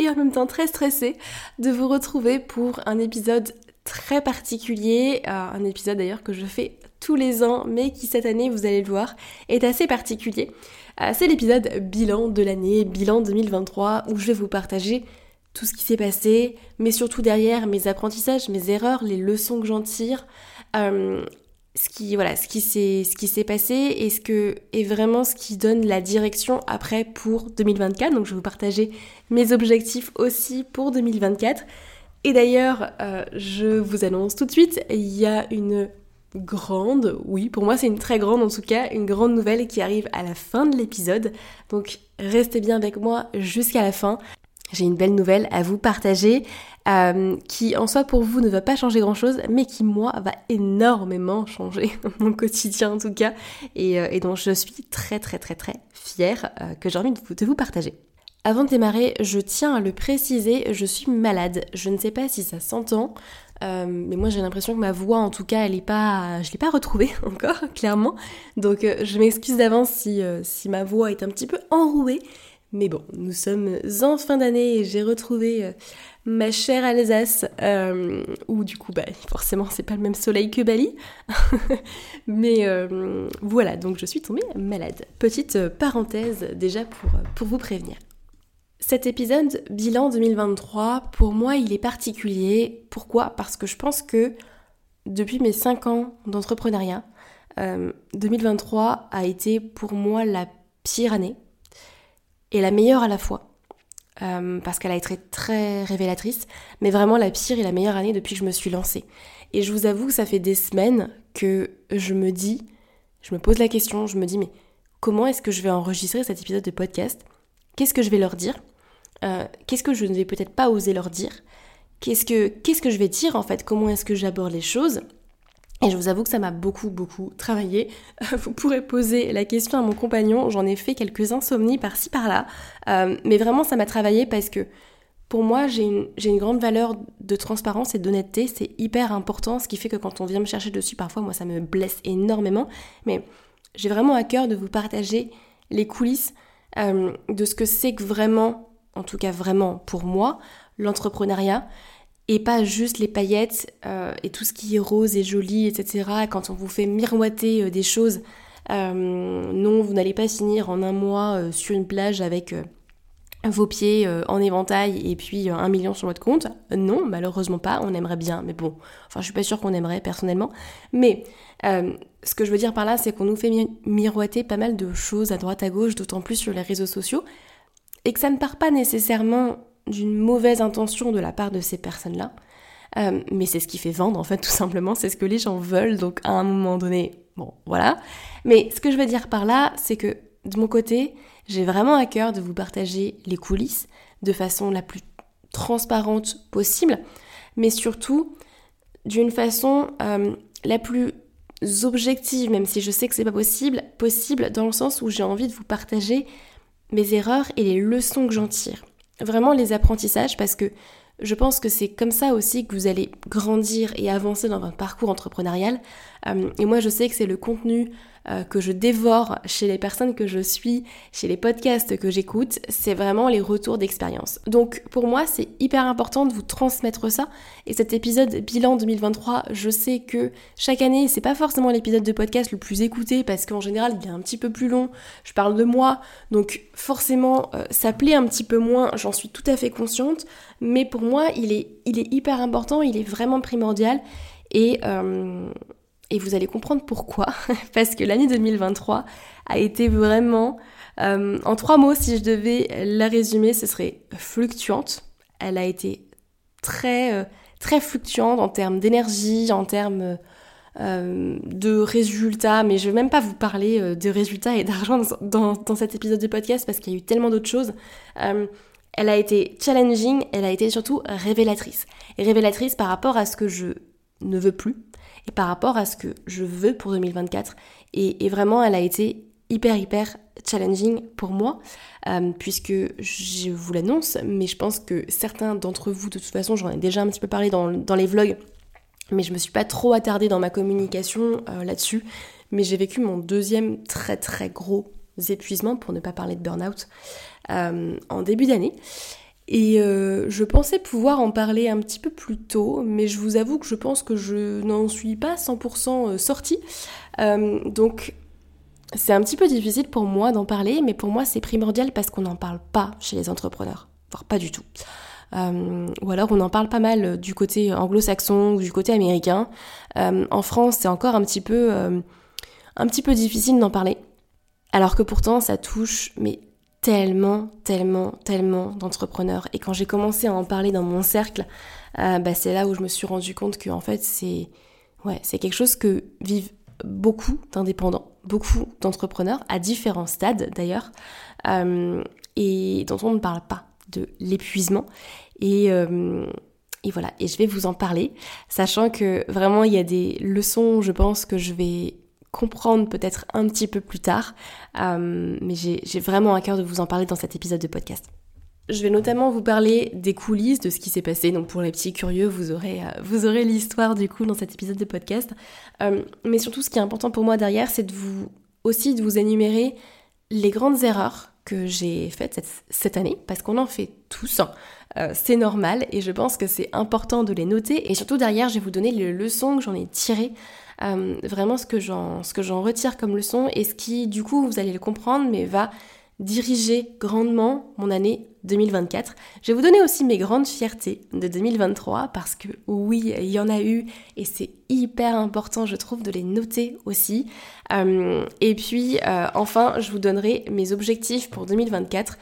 et en même temps très stressée de vous retrouver pour un épisode très particulier, euh, un épisode d'ailleurs que je fais tous les ans mais qui cette année vous allez le voir est assez particulier. Euh, c'est l'épisode bilan de l'année, bilan 2023 où je vais vous partager tout ce qui s'est passé, mais surtout derrière mes apprentissages, mes erreurs, les leçons que j'en tire, euh, ce qui voilà, ce qui s'est passé et ce que est vraiment ce qui donne la direction après pour 2024. Donc je vais vous partager mes objectifs aussi pour 2024. Et d'ailleurs, euh, je vous annonce tout de suite, il y a une grande, oui, pour moi c'est une très grande en tout cas, une grande nouvelle qui arrive à la fin de l'épisode. Donc restez bien avec moi jusqu'à la fin j'ai une belle nouvelle à vous partager euh, qui en soi pour vous ne va pas changer grand chose mais qui moi va énormément changer mon quotidien en tout cas et, euh, dont je suis très très très très fière euh, que j'ai envie de vous, de vous partager. Avant de démarrer, je tiens à le préciser, je suis malade. Je ne sais pas si ça s'entend, mais moi j'ai l'impression que ma voix en tout cas elle est pas je l'ai pas retrouvée encore clairement donc je m'excuse d'avance si, si ma voix est un petit peu enrouée mais bon, nous sommes en fin d'année et j'ai retrouvé euh, ma chère Alsace, euh, où du coup, bah, forcément, c'est pas le même soleil que Bali. Mais euh, voilà, donc je suis tombée malade. Petite parenthèse déjà pour, pour vous prévenir. Cet épisode bilan 2023, pour moi, il est particulier. Pourquoi? Parce que je pense que depuis mes 5 ans d'entrepreneuriat, 2023 a été pour moi la pire année et la meilleure à la fois. Euh, parce qu'elle a été très révélatrice, mais vraiment la pire et la meilleure année depuis que je me suis lancée. Et je vous avoue que ça fait des semaines que je me dis, je me pose la question, je me dis mais comment est-ce que je vais enregistrer cet épisode de podcast? Qu'est-ce que je vais leur dire? Euh, Qu'est-ce que je ne vais peut-être pas oser leur dire? Qu'est-ce que qu'est-ce que je vais dire en fait? Comment est-ce que j'aborde les choses? Et je vous avoue que ça m'a beaucoup, beaucoup travaillé. Vous pourrez poser la question à mon compagnon. J'en ai fait quelques insomnies par-ci, par-là. Euh, mais vraiment, ça m'a travaillé parce que pour moi, j'ai une, une, grande valeur de transparence et d'honnêteté. C'est hyper important, ce qui fait que quand on vient me chercher dessus, parfois, moi, ça me blesse énormément. Mais j'ai vraiment à cœur de vous partager les coulisses euh, de ce que c'est que vraiment, en tout cas vraiment pour moi, l'entrepreneuriat et pas juste les paillettes euh, et tout ce qui est rose et joli, etc. Quand on vous fait miroiter euh, des choses, euh, non, vous n'allez pas finir en un mois sur une plage avec vos pieds en éventail et puis un million sur votre compte. Non, malheureusement pas, on aimerait bien, mais bon, enfin je suis pas sûre qu'on aimerait personnellement. Mais ce que je veux dire par là, c'est qu'on nous fait miroiter pas mal de choses à droite à gauche, d'autant plus sur les réseaux sociaux, et que ça ne part pas nécessairement d'une mauvaise intention de la part de ces personnes-là. Euh, mais c'est ce qui fait vendre, en fait, tout simplement. C'est ce que les gens veulent. Donc, à un moment donné, bon, voilà. Mais ce que je veux dire par là, c'est que de mon côté, j'ai vraiment à cœur de vous partager les coulisses de façon la plus transparente possible, mais surtout d'une façon euh, la plus objective, même si je sais que c'est pas possible, possible dans le sens où j'ai envie de vous partager mes erreurs et les leçons que j'en tire vraiment les apprentissages parce que je pense que c'est comme ça aussi que vous allez grandir et avancer dans votre parcours entrepreneurial. Euh, et moi, je sais que c'est le contenu euh, que je dévore chez les personnes que je suis, chez les podcasts que j'écoute, c'est vraiment les retours d'expérience. Donc pour moi, c'est hyper important de vous transmettre ça. Et cet épisode bilan 2023, je sais que chaque année, c'est pas forcément l'épisode de podcast le plus écouté parce qu'en général, il est un petit peu plus long. Je parle de moi, donc forcément, euh, ça plaît un petit peu moins. J'en suis tout à fait consciente, mais pour moi, il est, hyper important, il est vraiment primordial. Et euh, et vous allez comprendre pourquoi. Parce que l'année 2023 a été vraiment, euh, en trois mots, si je devais la résumer, ce serait fluctuante. Elle a été très, euh, très fluctuante en termes d'énergie, en termes euh, de résultats. Mais je vais même pas vous parler de résultats et d'argent dans, dans, cet épisode de podcast parce qu'il y a eu tellement d'autres choses. elle a été challenging, elle a été surtout révélatrice. Et révélatrice par rapport à ce que je ne veux plus, et par rapport à ce que je veux pour 2024. Et, vraiment, elle a été hyper, hyper challenging pour moi, euh, puisque je vous l'annonce, mais je pense que certains d'entre vous, de toute façon, j'en ai déjà un petit peu parlé dans, les vlogs, mais je me suis pas trop attardée dans ma communication euh, là-dessus. Mais j'ai vécu mon deuxième très très gros épuisement, pour ne pas parler de burn-out, euh, en début d'année. Et euh, je pensais pouvoir en parler un petit peu plus tôt, mais je vous avoue que je pense que je n'en suis pas 100% euh, sortie. Euh, donc c'est un petit peu difficile pour moi d'en parler, mais pour moi c'est primordial parce qu'on n'en parle pas chez les entrepreneurs, voire pas du tout. ou alors on en parle pas mal du côté anglo-saxon ou du côté américain. en France c'est encore un petit peu, un petit peu difficile d'en parler. Alors que pourtant ça touche mais tellement, tellement, tellement d'entrepreneurs. Et quand j'ai commencé à en parler dans mon cercle, euh, bah, c'est là où je me suis rendu compte que en fait c'est quelque chose que vivent beaucoup d'indépendants, beaucoup d'entrepreneurs à différents stades d'ailleurs, euh, et dont on ne parle pas de l'épuisement. Euh, et voilà, et je vais vous en parler, sachant que vraiment il y a des leçons, je pense, que je vais comprendre peut-être un petit peu plus tard, euh, mais j'ai vraiment à cœur de vous en parler dans cet épisode de podcast. Je vais notamment vous parler des coulisses de ce qui s'est passé. Donc pour les petits curieux, vous aurez, euh, aurez l'histoire du coup dans cet épisode de podcast. Euh, mais surtout, ce qui est important pour moi derrière, c'est de vous aussi de vous énumérer les grandes erreurs que j'ai faites cette, année, parce qu'on en fait tous. Hein. c'est normal et je pense que c'est important de les noter. Et surtout derrière, je vais vous donner les leçons que j'en ai tirées euh, vraiment ce que j'en retire comme leçon et ce qui du coup vous allez le comprendre mais va diriger grandement mon année 2024. Je vais vous donner aussi mes grandes fiertés de 2023 parce que oui, il y en a eu et c'est hyper important, je trouve, de les noter aussi. Euh, et puis, euh, enfin, je vous donnerai mes objectifs pour 2024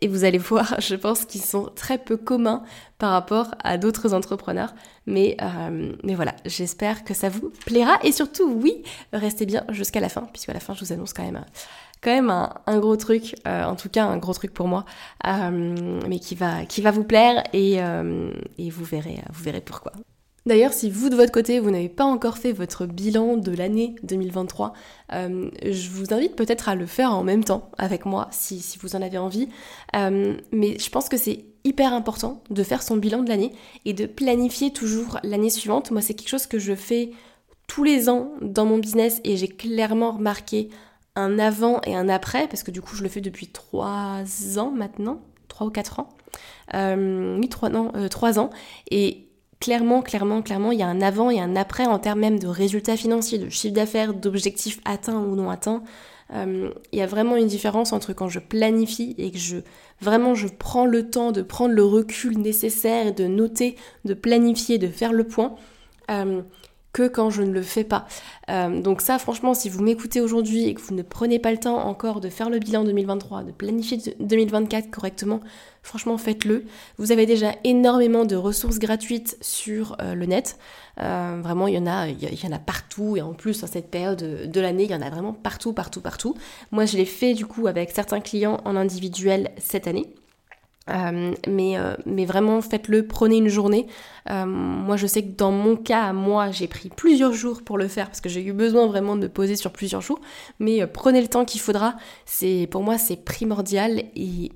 et vous allez voir, je pense qu'ils sont très peu communs par rapport à d'autres entrepreneurs. Mais, euh, mais voilà, j'espère que ça vous plaira. Et surtout, oui, restez bien jusqu'à la fin, puisqu'à la fin, je vous annonce quand même, quand même un, gros truc, euh, en tout cas un gros truc pour moi, euh, mais qui va, qui va vous plaire et, et vous, verrez, vous verrez pourquoi. D'ailleurs, si vous de votre côté, vous n'avez pas encore fait votre bilan de l'année 2023, euh, je vous invite peut-être à le faire en même temps avec moi, si, vous en avez envie. Euh, mais je pense que c'est hyper important de faire son bilan de l'année et de planifier toujours l'année suivante. Moi, c'est quelque chose que je fais tous les ans dans mon business et j'ai clairement remarqué un avant et un après, parce que du coup, je le fais depuis trois ans maintenant, trois ou quatre ans. Euh, oui, trois, non, trois ans. Et clairement, clairement, clairement, il y a un avant et un après en termes même de résultats financiers, de chiffre d'affaires, d'objectifs atteints ou non atteints. Euh, il y a vraiment une différence entre quand je planifie et que je vraiment je prends le temps de prendre le recul nécessaire, de noter, de planifier, de faire le point. Euh, que quand je ne le fais pas. Euh, donc ça, franchement, si vous m'écoutez aujourd'hui et que vous ne prenez pas le temps encore de faire le bilan 2023, de planifier 2024 correctement, franchement, faites-le. Vous avez déjà énormément de ressources gratuites sur euh, le net. Euh, vraiment, il y en a, il y en a partout et en plus, en cette période de l'année, il y en a vraiment partout, partout, partout. Moi, je l'ai fait du coup avec certains clients en individuel cette année. Euh, mais, euh, mais vraiment faites-le, prenez une journée. Euh, moi je sais que dans mon cas, moi j'ai pris plusieurs jours pour le faire parce que j'ai eu besoin vraiment de me poser sur plusieurs jours. Mais prenez le temps qu'il faudra. C'est pour moi c'est primordial et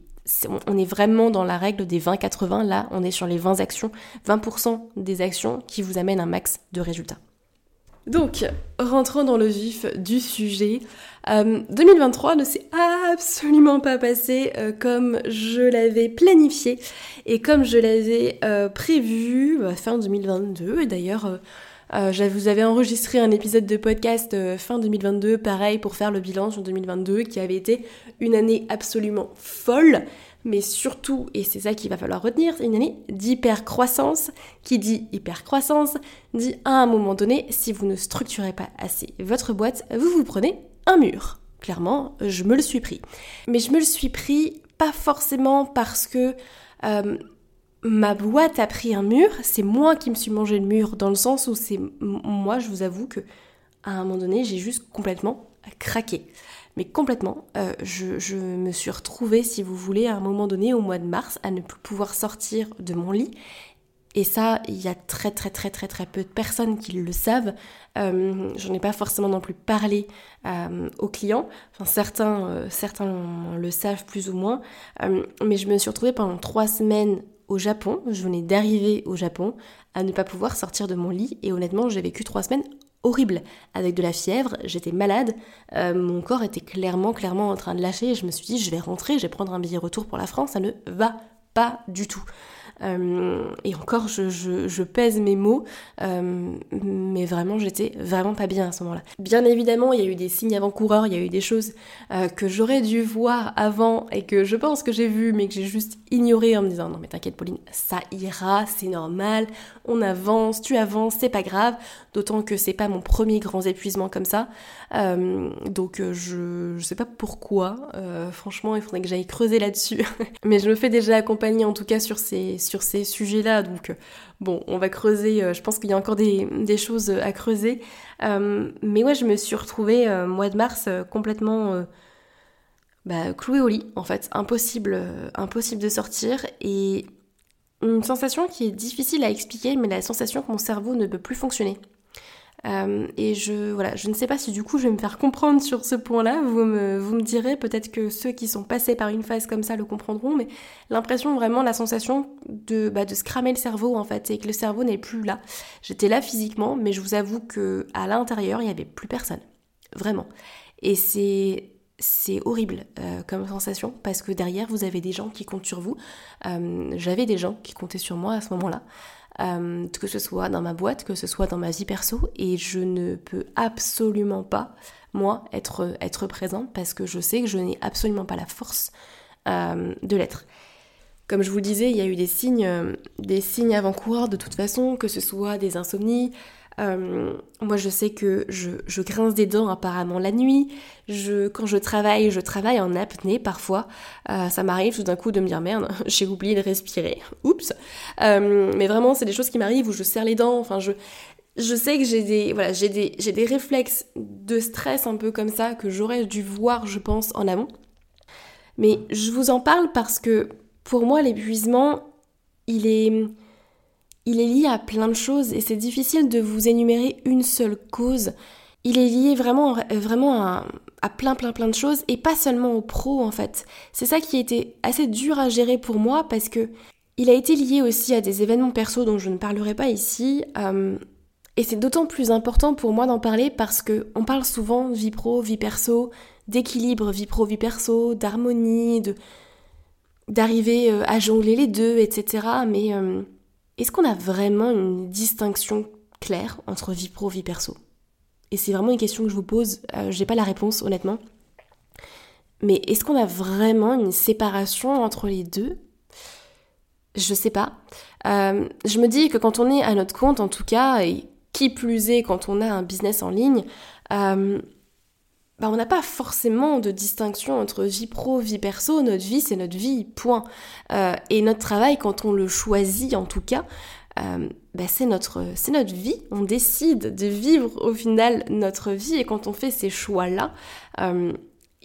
on est vraiment dans la règle des 20-80. Là on est sur les 20 actions, 20% des actions qui vous amènent un max de résultats. Donc, rentrons dans le vif du sujet. 2023 euh, ne s'est absolument pas passé euh, comme je l'avais planifié et comme je l'avais euh, prévu fin 2022. Et d'ailleurs, je vous avais enregistré un épisode de podcast fin 2022, pareil, pour faire le bilan sur 2022, qui avait été une année absolument folle mais surtout, et c'est ça qu'il va falloir retenir, c'est une année d'hypercroissance. Qui dit hypercroissance dit à un moment donné, si vous ne structurez pas assez votre boîte, vous vous prenez un mur. Clairement, je me le suis pris. Mais je me le suis pris pas forcément parce que euh, ma boîte a pris un mur, c'est moi qui me suis mangé le mur, dans le sens où c'est moi, je vous avoue que à un moment donné, j'ai juste complètement craqué mais complètement. Euh, je, me suis retrouvée, si vous voulez, à un moment donné, au mois de mars, à ne plus pouvoir sortir de mon lit. Et ça, il y a très très très très très peu de personnes qui le savent. Euh, J'en ai pas forcément non plus parlé euh, aux clients. Certains, euh, certains le savent plus ou moins. mais je me suis retrouvée pendant trois semaines au Japon. Je venais d'arriver au Japon à ne pas pouvoir sortir de mon lit. Et honnêtement, j'ai vécu trois semaines horrible, avec de la fièvre, j'étais malade, euh, mon corps était clairement, clairement en train de lâcher. Et je me suis dit je vais rentrer, je vais prendre un billet retour pour la France, ça ne va pas du tout. Euh, et encore, je, pèse mes mots, euh, mais vraiment, j'étais vraiment pas bien à ce moment-là. Bien évidemment, il y a eu des signes avant-coureurs, il y a eu des choses que j'aurais dû voir avant et que je pense que j'ai vu, mais que j'ai juste ignoré en me disant non mais t'inquiète Pauline, ça ira, c'est normal, on avance, tu avances, c'est pas grave. D'autant que c'est pas mon premier grand épuisement comme ça, donc je, je sais pas pourquoi. franchement, il faudrait que j'aille creuser là-dessus, mais je me fais déjà accompagner en tout cas sur ces sujets-là. Donc, euh, bon, on va creuser. Euh, je pense qu'il y a encore des, choses à creuser. Euh, mais ouais, je me suis retrouvée mois de mars complètement bah, clouée au lit, en fait. Impossible, impossible de sortir. Et une sensation qui est difficile à expliquer, mais la sensation que mon cerveau ne peut plus fonctionner. Euh, et je, voilà, je ne sais pas si du coup je vais me faire comprendre sur ce point-là. Vous me, vous me direz, peut-être que ceux qui sont passés par une phase comme ça le comprendront, mais l'impression vraiment, la sensation de, bah, de se cramer le cerveau en fait, et que le cerveau n'est plus là. J'étais là physiquement, mais je vous avoue que à l'intérieur, il n'y avait plus personne. Vraiment. Et c'est c'est horrible euh, comme sensation parce que derrière vous avez des gens qui comptent sur vous. Euh, j'avais des gens qui comptaient sur moi à ce moment-là. Euh, que ce soit dans ma boîte, que ce soit dans ma vie perso, et je ne peux absolument pas, moi, être, être parce que je sais que je n'ai absolument pas la force de l'être. Comme je vous le disais, il y a eu des signes, des signes avant-coureurs de toute façon, que ce soit des insomnies, euh, moi, je sais que je, grince des dents apparemment la nuit. Je, quand je travaille, je travaille en apnée parfois. Euh, ça m'arrive tout d'un coup de me dire merde, j'ai oublié de respirer. Oups. Euh, mais vraiment, c'est des choses qui m'arrivent où je serre les dents. Enfin, je, je sais que j'ai des, voilà, j'ai des, j'ai des réflexes de stress un peu comme ça que j'aurais dû voir, je pense, en amont. Mais je vous en parle parce que pour moi, l'épuisement, il est il est lié à plein de choses et c'est difficile de vous énumérer une seule cause. Il est lié vraiment, vraiment à, plein plein plein de choses et pas seulement au pro en fait. C'est ça qui a été assez dur à gérer pour moi parce que il a été lié aussi à des événements perso dont je ne parlerai pas ici. Euh, et c'est d'autant plus important pour moi d'en parler parce que on parle souvent vie pro, vie perso, d'équilibre vie pro, vie perso, d'harmonie, de d'arriver euh, à jongler les deux, etc. Mais euh, est-ce qu'on a vraiment une distinction claire entre vie pro, vie perso? Et c'est vraiment une question que je vous pose, euh, j'ai pas la réponse honnêtement. Mais est-ce qu'on a vraiment une séparation entre les deux? Je sais pas. Euh, je me dis que quand on est à notre compte, en tout cas, et qui plus est quand on a un business en ligne, euh, bah, on n'a pas forcément de distinction entre vie pro, vie perso. Notre vie, c'est notre vie, point. Euh, et notre travail, quand on le choisit en tout cas, euh, bah, c'est notre, notre vie. On décide de vivre au final notre vie. Et quand on fait ces choix-là, euh,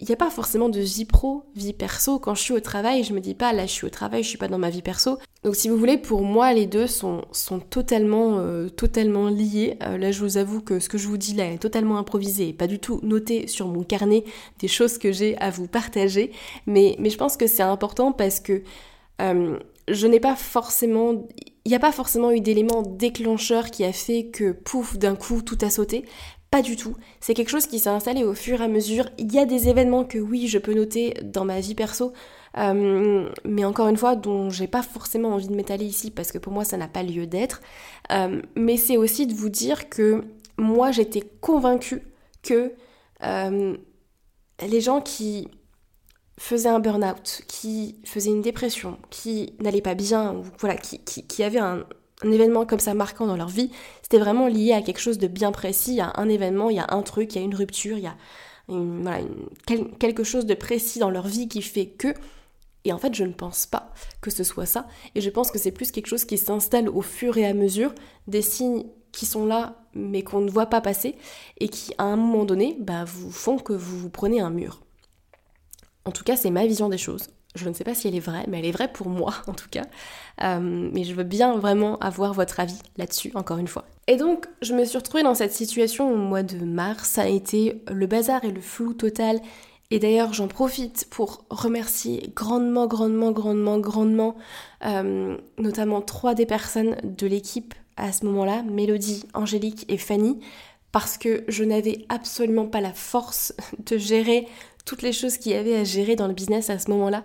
il n'y a pas forcément de vie pro, vie perso. Quand je suis au travail, je me dis pas là je suis au travail, je suis pas dans ma vie perso. Donc si vous voulez, pour moi les deux sont, totalement, euh, totalement liés. Euh, là je vous avoue que ce que je vous dis là est totalement improvisé et pas du tout noté sur mon carnet des choses que j'ai à vous partager. Mais, mais je pense que c'est important parce que euh, je n'ai pas forcément il n'y a pas forcément eu d'élément déclencheur qui a fait que pouf, d'un coup, tout a sauté. Pas du tout. C'est quelque chose qui s'est installé au fur et à mesure. Il y a des événements que oui, je peux noter dans ma vie perso, euh, mais encore une fois, dont j'ai pas forcément envie de m'étaler ici parce que pour moi, ça n'a pas lieu d'être. Euh, mais c'est aussi de vous dire que moi, j'étais convaincue que euh, les gens qui faisaient un burn-out, qui faisaient une dépression, qui n'allaient pas bien, voilà, qui, qui, avaient un, événement comme ça marquant dans leur vie, c'était vraiment lié à quelque chose de bien précis, il y a un événement, il y a un truc, il y a une rupture, il y a quelque chose de précis dans leur vie qui fait que... Et en fait, je ne pense pas que ce soit ça. Et je pense que c'est plus quelque chose qui s'installe au fur et à mesure, des signes qui sont là mais qu'on ne voit pas passer et qui à un moment donné bah, vous font que vous vous prenez un mur. En tout cas, c'est ma vision des choses. Je ne sais pas si elle est vraie, mais elle est vraie pour moi en tout cas. Euh, mais je veux bien vraiment avoir votre avis là-dessus, encore une fois. Et donc, je me suis retrouvée dans cette situation au mois de mars. Ça a été le bazar et le flou total. Et d'ailleurs, j'en profite pour remercier grandement, grandement, grandement, grandement, euh, notamment trois des personnes de l'équipe à ce moment-là, Mélodie, Angélique et Fanny, parce que je n'avais absolument pas la force de gérer toutes les choses qu'il y avait à gérer dans le business à ce moment-là.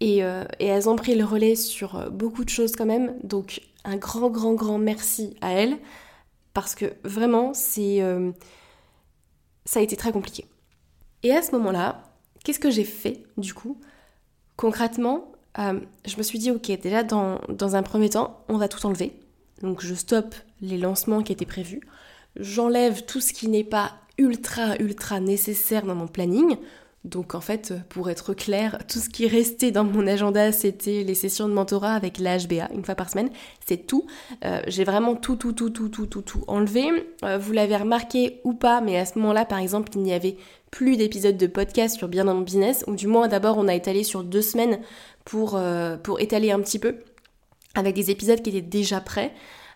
Et, euh, elles ont pris le relais sur euh, beaucoup de choses quand même. Donc un grand, grand, grand merci à elles. Parce que vraiment, c'est, euh, ça a été très compliqué. Et à ce moment-là, qu'est-ce que j'ai fait du coup? Concrètement, je me suis dit, ok, déjà dans, dans un premier temps, on va tout enlever. Donc je stoppe les lancements qui étaient prévus. J'enlève tout ce qui n'est pas ultra, ultra nécessaire dans mon planning. Donc en fait, pour être clair, tout ce qui restait dans mon agenda, c'était les sessions de mentorat avec l'HBA une fois par semaine. C'est tout. Euh, j'ai vraiment tout, tout, tout, tout, tout, tout, tout enlevé. Euh, vous l'avez remarqué ou pas, mais à ce moment-là, par exemple, il n'y avait plus d'épisodes de podcast sur Bien dans mon business, ou du moins d'abord on a étalé sur deux semaines pour, euh, pour étaler un petit peu, avec des épisodes qui étaient déjà prêts.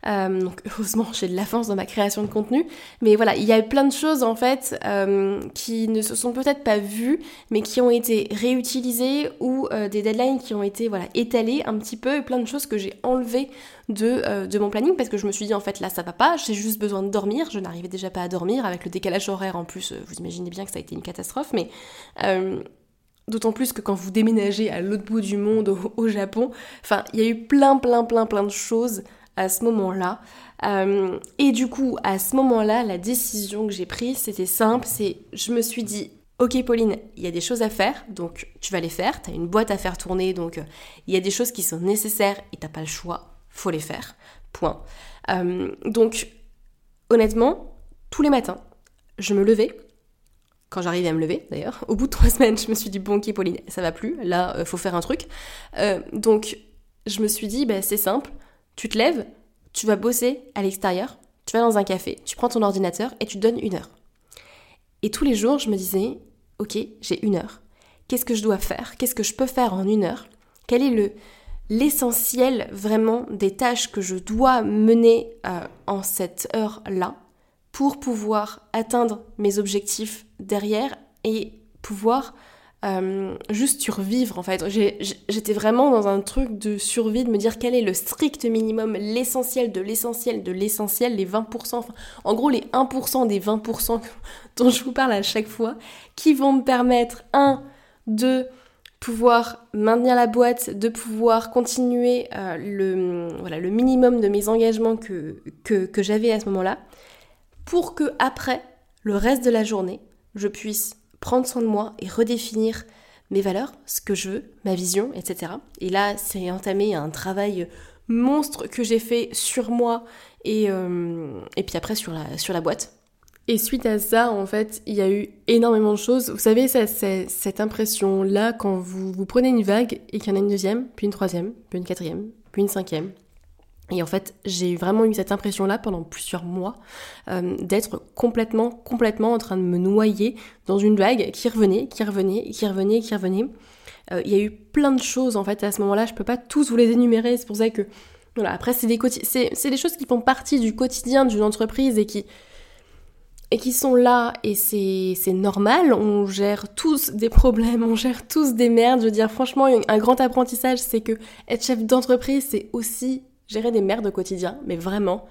Euh, donc heureusement j'ai de l'avance dans ma création de contenu. Mais voilà, il y a plein de choses en fait euh, qui ne se sont peut-être pas vues, mais qui ont été réutilisées ou euh, des deadlines qui ont été voilà étalées un petit peu et plein de choses que j'ai enlevées de, de mon planning parce que je me suis dit en fait là ça va pas, j'ai juste besoin de dormir. Je n'arrivais déjà pas à dormir avec le décalage horaire en plus. vous imaginez bien que ça a été une catastrophe, mais D'autant plus que quand vous déménagez à l'autre bout du monde, au, au Japon, enfin, il y a eu plein, plein, plein, plein de choses à ce moment-là. Euh, et du coup, à ce moment-là, la décision que j'ai prise, c'était simple, c'est je me suis dit, ok Pauline, il y a des choses à faire, donc tu vas les faire, tu as une boîte à faire tourner, donc euh, il y a des choses qui sont nécessaires et t'as pas le choix, faut les faire. Point. Euh, donc, honnêtement, tous les matins, je me levais, quand j'arrivais à me lever d'ailleurs. Au bout de trois semaines, je me suis dit, bon, ok, Pauline, ça va plus, là, faut faire un truc. donc, je me suis dit, bah, c'est simple, tu te lèves, tu vas bosser à l'extérieur, tu vas dans un café, tu prends ton ordinateur et tu donnes une heure. Et tous les jours, je me disais, ok, j'ai une heure. Qu'est-ce que je dois faire? Qu'est-ce que je peux faire en une heure? Quel est le l'essentiel vraiment des tâches que je dois mener euh, en cette heure-là pour pouvoir atteindre mes objectifs derrière et pouvoir euh, juste survivre en fait. J'étais vraiment dans un truc de survie, de me dire quel est le strict minimum, l'essentiel de l'essentiel de l'essentiel, les 20%, en gros les 1% des 20% dont je vous parle à chaque fois, qui vont me permettre, un, de pouvoir maintenir la boîte, de pouvoir continuer euh, le, voilà, le minimum de mes engagements que, que, que j'avais à ce moment-là, pour que après, le reste de la journée, je puisse prendre soin de moi et redéfinir mes valeurs, ce que je veux, ma vision, etc. Et là, c'est entamé un travail monstre que j'ai fait sur moi et, euh, et puis après sur la, sur la boîte. Et suite à ça, en fait, il y a eu énormément de choses. Vous savez, c'est cette impression-là quand vous, vous prenez une vague et qu'il y en a une deuxième, puis une troisième, puis une quatrième, puis une cinquième, et en fait, j'ai vraiment eu cette impression-là pendant plusieurs mois euh, d'être complètement, complètement en train de me noyer dans une vague qui revenait, qui revenait, qui revenait, qui revenait. Euh, il y a eu plein de choses en fait à ce moment-là. Je peux pas tous vous les énumérer. C'est pour ça que voilà. Après, c'est des c'est des choses qui font partie du quotidien d'une entreprise et qui et qui sont là et c'est normal, on gère tous des problèmes, on gère tous des merdes, je veux dire franchement un grand apprentissage c'est que être chef d'entreprise c'est aussi gérer des merdes au quotidien, mais vraiment.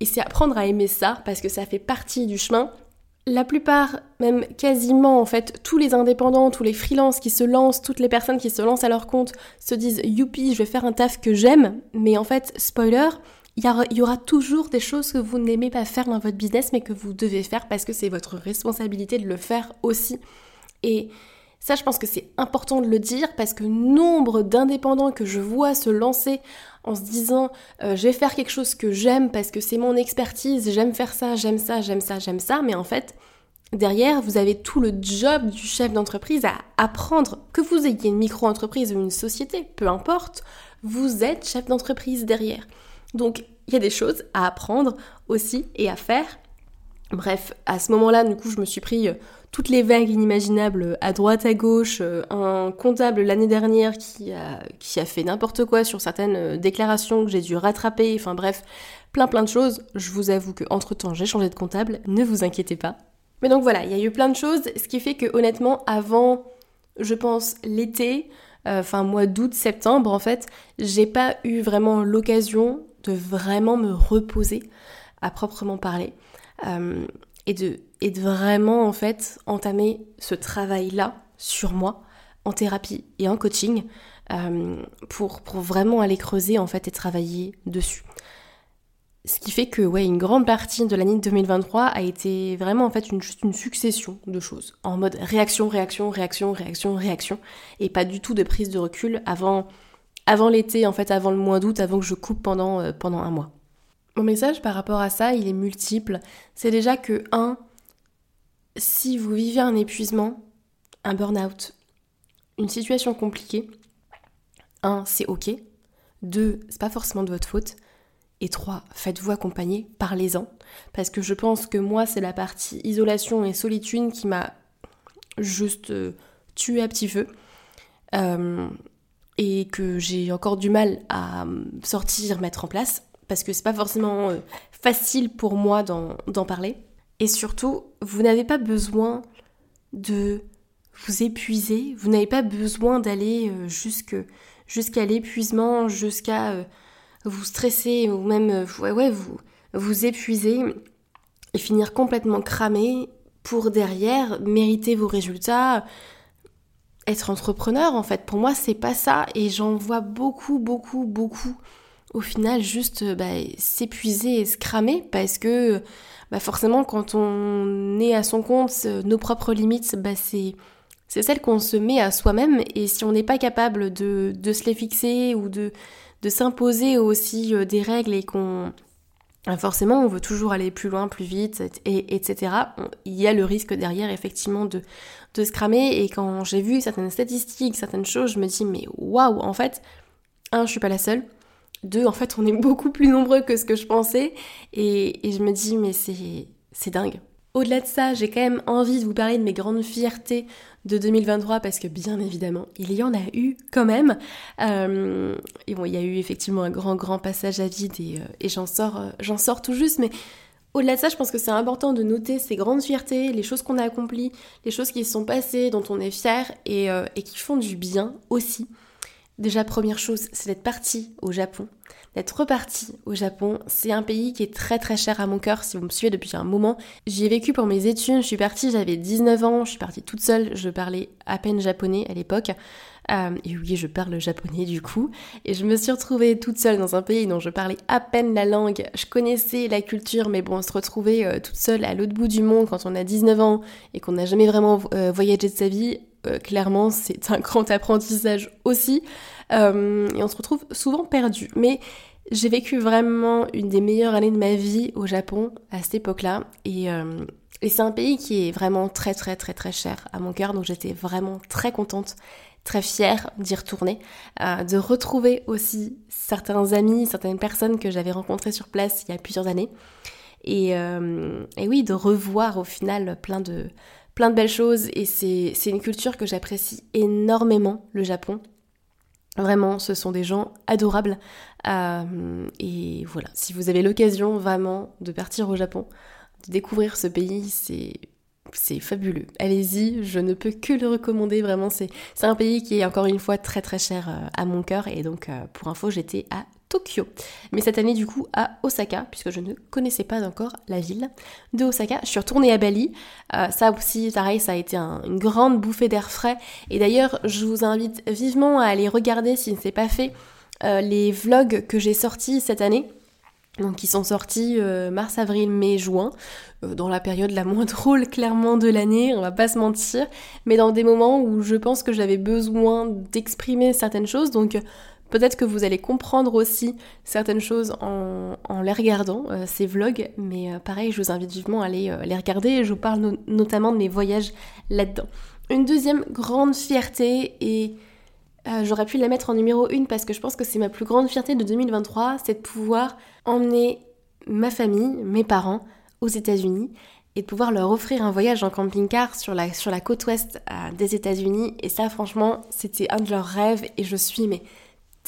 Et c'est apprendre à aimer ça parce que ça fait partie du chemin. La plupart, même quasiment en fait, tous les indépendants, tous les freelances qui se lancent, toutes les personnes qui se lancent à leur compte se disent youpi, je vais faire un taf que j'aime. Mais en fait, spoiler, il y, aura toujours des choses que vous n'aimez pas faire dans votre business, mais que vous devez faire parce que c'est votre responsabilité de le faire aussi. Et ça, je pense que c'est important de le dire parce que nombre d'indépendants que je vois se lancer en se disant euh, je vais faire quelque chose que j'aime parce que c'est mon expertise, j'aime faire ça, j'aime ça, j'aime ça, j'aime ça, mais en fait, derrière, vous avez tout le job du chef d'entreprise à apprendre. Que vous ayez une micro-entreprise ou une société, peu importe, vous êtes chef d'entreprise derrière. Donc, il y a des choses à apprendre aussi et à faire. Bref, à ce moment-là, du coup, je me suis pris euh, toutes les vagues inimaginables à droite, à gauche, euh, un comptable l'année dernière qui a, fait n'importe quoi sur certaines euh, déclarations que j'ai dû rattraper, enfin bref, plein plein de choses. Je vous avoue que entre temps j'ai changé de comptable, ne vous inquiétez pas. Mais donc voilà, il y a eu plein de choses, ce qui fait que honnêtement, avant, je pense, l'été, enfin mois d'août, septembre en fait, j'ai pas eu vraiment l'occasion de vraiment me reposer à proprement parler. Euh, et, de, et de vraiment en fait entamer ce travail-là sur moi en thérapie et en coaching euh, pour, pour vraiment aller creuser en fait et travailler dessus. Ce qui fait que ouais, une grande partie de l'année 2023 a été vraiment en fait une, juste une succession de choses, en mode réaction, réaction, réaction, réaction, réaction, et pas du tout de prise de recul avant, avant l'été, en fait avant le mois d'août, avant que je coupe pendant, euh, pendant un mois. Mon message par rapport à ça, il est multiple. C'est déjà que, un, si vous vivez un épuisement, un burn-out, une situation compliquée, un, c'est ok. Deux, c'est pas forcément de votre faute. Et trois, faites-vous accompagner, parlez-en. Parce que je pense que moi, c'est la partie isolation et solitude qui m'a juste euh, tué à petit feu. Euh, et que j'ai encore du mal à sortir, mettre en place parce que c'est pas forcément euh, facile pour moi d'en parler. Et surtout, vous n'avez pas besoin de vous épuiser, vous n'avez pas besoin d'aller euh, jusqu'à l'épuisement, jusqu'à euh, vous stresser ou même ouais, ouais, vous, vous épuiser et finir complètement cramé pour derrière mériter vos résultats, être entrepreneur en fait. Pour moi, c'est pas ça et j'en vois beaucoup, beaucoup, beaucoup au final juste euh, bah, s'épuiser et se cramer parce que bah, forcément quand on est à son compte, nos propres limites, bah, c'est c'est celle qu'on se met à soi-même et si on n'est pas capable de, se les fixer ou de, s'imposer aussi euh, des règles et qu'on forcément on veut toujours aller plus loin, plus vite, et, etc. Il y a le risque derrière effectivement de, de se cramer et quand j'ai vu certaines statistiques, certaines choses, je me dis mais waouh en fait, un, je suis pas la seule, deux, en fait, on est beaucoup plus nombreux que ce que je pensais. Et, je me dis, mais c'est dingue. Au-delà de ça, j'ai quand même envie de vous parler de mes grandes fiertés de 2023 parce que bien évidemment, il y en a eu quand même. Euh, et bon, il y a eu effectivement un grand, grand passage à vide et, euh, j'en sors, euh, j'en sors tout juste. Mais au-delà de ça, je pense que c'est important de noter ces grandes fiertés, les choses qu'on a accomplies, les choses qui se sont passées, dont on est fier et, et qui font du bien aussi. Déjà, première chose, c'est d'être parti au Japon. D'être reparti au Japon, c'est un pays qui est très très cher à mon cœur si vous me suivez depuis un moment. J'y ai vécu pour mes études, je suis partie, j'avais 19 ans, je suis partie toute seule, je parlais à peine japonais à l'époque. Euh, et oui, je parle japonais du coup. Et je me suis retrouvée toute seule dans un pays dont je parlais à peine la langue. Je connaissais la culture, mais bon, se retrouver euh, toute seule à l'autre bout du monde quand on a 19 ans et qu'on n'a jamais vraiment euh, voyagé de sa vie, euh, clairement, c'est un grand apprentissage aussi. Euh, et on se retrouve souvent perdu. Mais j'ai vécu vraiment une des meilleures années de ma vie au Japon à cette époque-là. Et, euh, et c'est un pays qui est vraiment très très très très cher à mon cœur. Donc j'étais vraiment très contente très fière d'y retourner, de retrouver aussi certains amis, certaines personnes que j'avais rencontrées sur place il y a plusieurs années. Et, oui, de revoir au final plein de, plein de belles choses et c'est une culture que j'apprécie énormément, le Japon. Vraiment, ce sont des gens adorables. Euh, et voilà, si vous avez l'occasion vraiment de partir au Japon, de découvrir ce pays, c'est c'est fabuleux. Allez-y, je ne peux que le recommander, vraiment. C'est un pays qui est encore une fois très très cher euh, à mon cœur. Et donc, euh, pour info, j'étais à Tokyo. Mais cette année du coup à Osaka, puisque je ne connaissais pas encore la ville de Osaka. Je suis retournée à Bali. Euh, ça aussi, pareil, ça a été une grande bouffée d'air frais. Et d'ailleurs, je vous invite vivement à aller regarder, si ce n'est pas fait, euh, les vlogs que j'ai sortis cette année. Donc qui sont sortis euh, mars, avril, mai, juin, dans la période la moins drôle clairement de l'année, on va pas se mentir, mais dans des moments où je pense que j'avais besoin d'exprimer certaines choses, donc Peut-être que vous allez comprendre aussi certaines choses en, les regardant, euh, ces vlogs, mais euh, pareil, je vous invite vivement à aller euh, les regarder et je vous parle notamment de mes voyages là-dedans. Une deuxième grande fierté, et j'aurais pu la mettre en numéro une parce que je pense que c'est ma plus grande fierté de 2023, c'est de pouvoir emmener ma famille, mes parents, aux États-Unis et de pouvoir leur offrir un voyage en camping-car sur la, sur la côte ouest des États-Unis. Et ça, franchement, c'était un de leurs rêves et je suis mais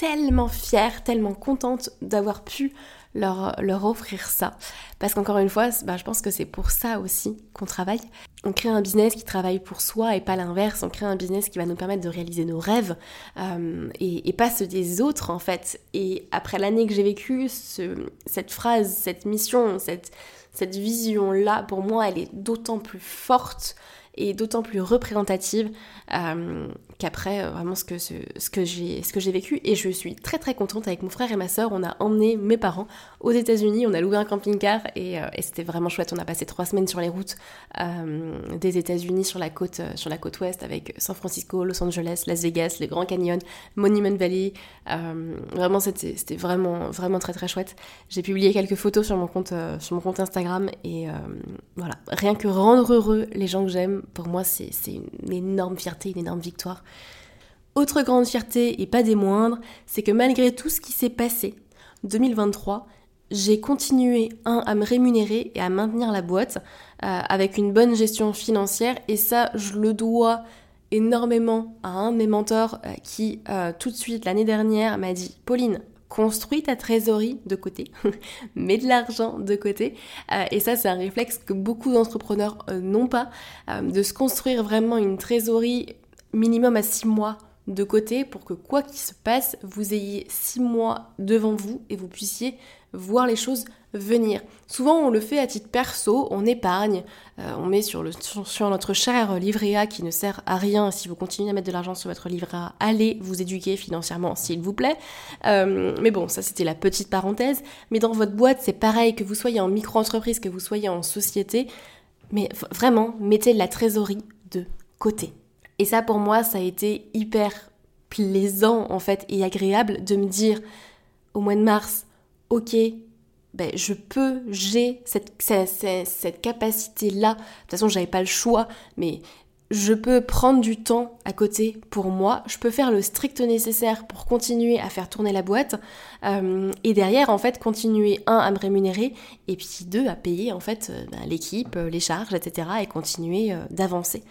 tellement fière, tellement contente d'avoir pu leur, leur, offrir ça. Parce qu'encore une fois, bah, je pense que c'est pour ça aussi qu'on travaille. On crée un business qui travaille pour soi et pas l'inverse. On crée un business qui va nous permettre de réaliser nos rêves euh, et, pas ceux des autres en fait. Et après l'année que j'ai vécue, cette phrase, cette mission, cette, cette vision-là, pour moi, elle est d'autant plus forte et d'autant plus représentative euh, qu'après euh, vraiment ce que, ce, ce que j'ai vécu. Et je suis très très contente avec mon frère et ma soeur on a emmené mes parents aux États-Unis. On a loué un camping-car et, euh, c'était vraiment chouette. On a passé trois semaines sur les routes des États-Unis sur la côte sur la côte ouest avec San Francisco Los Angeles Las Vegas les Grands Canyons Monument Valley. Vraiment c'était c'était vraiment vraiment très très chouette. J'ai publié quelques photos sur mon compte sur mon compte Instagram et voilà. Rien que rendre heureux les gens que j'aime pour moi, c'est une énorme fierté, une énorme victoire. Autre grande fierté, et pas des moindres, c'est que malgré tout ce qui s'est passé, 2023, j'ai continué, à me rémunérer et à maintenir la boîte euh, avec une bonne gestion financière. Et ça, je le dois énormément à un de mes mentors euh, qui, euh, tout de suite, l'année dernière, m'a dit, Pauline, construis ta trésorerie de côté, mets de l'argent de côté. Et ça, c'est un réflexe que beaucoup d'entrepreneurs n'ont pas, de se construire vraiment une trésorerie minimum à 6 mois de côté pour que quoi qu'il se passe, vous ayez 6 mois devant vous et vous puissiez voir les choses venir. Souvent on le fait à titre perso, on épargne, euh, on met sur, notre cher livret A qui ne sert à rien. Si vous continuez à mettre de l'argent sur votre livret A, allez vous éduquer financièrement s'il vous plaît. Euh, mais bon, ça c'était la petite parenthèse. Mais dans votre boîte c'est pareil, que vous soyez en micro-entreprise, que vous soyez en société, mais vraiment mettez la trésorerie de côté. Et ça pour moi ça a été hyper plaisant en fait et agréable de me dire au mois de mars, ok, ben, je peux, j'ai cette, capacité-là. De toute façon, j'avais pas le choix, mais je peux prendre du temps à côté pour moi, je peux faire le strict nécessaire pour continuer à faire tourner la boîte, euh, et derrière en fait continuer un à me rémunérer, et puis deux à payer en fait euh, ben, l'équipe, euh, les charges, etc. et continuer d'avancer.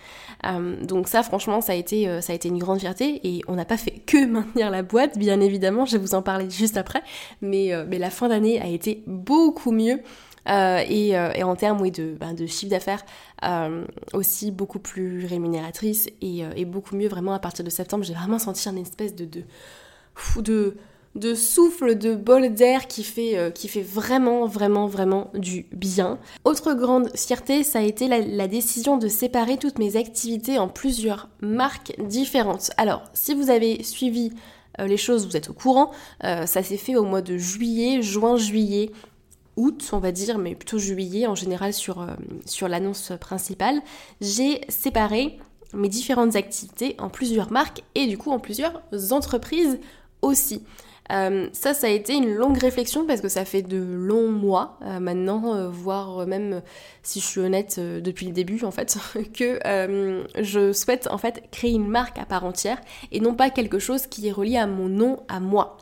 donc ça franchement ça a été ça a été une grande fierté et on n'a pas fait que maintenir la boîte, bien évidemment, je vais vous en parler juste après, mais mais la fin d'année a été beaucoup mieux. Euh, euh, et, en termes ben, de chiffre d'affaires euh, aussi beaucoup plus rémunératrice et, beaucoup mieux vraiment à partir de septembre. J'ai vraiment senti une espèce de, souffle, de bol d'air qui fait, qui fait vraiment, vraiment, vraiment du bien. Autre grande fierté, ça a été la, décision de séparer toutes mes activités en plusieurs marques différentes. Alors, si vous avez suivi les choses, vous êtes au courant, ça s'est fait au mois de juillet, juin-juillet août, on va dire, mais plutôt juillet en général sur, euh, sur l'annonce principale, j'ai séparé mes différentes activités en plusieurs marques et du coup en plusieurs entreprises aussi. Euh, ça, ça a été une longue réflexion parce que ça fait de longs mois euh, maintenant, voire même, si je suis honnête, depuis le début en fait, que je souhaite en fait créer une marque à part entière et non pas quelque chose qui est relié à mon nom, à moi.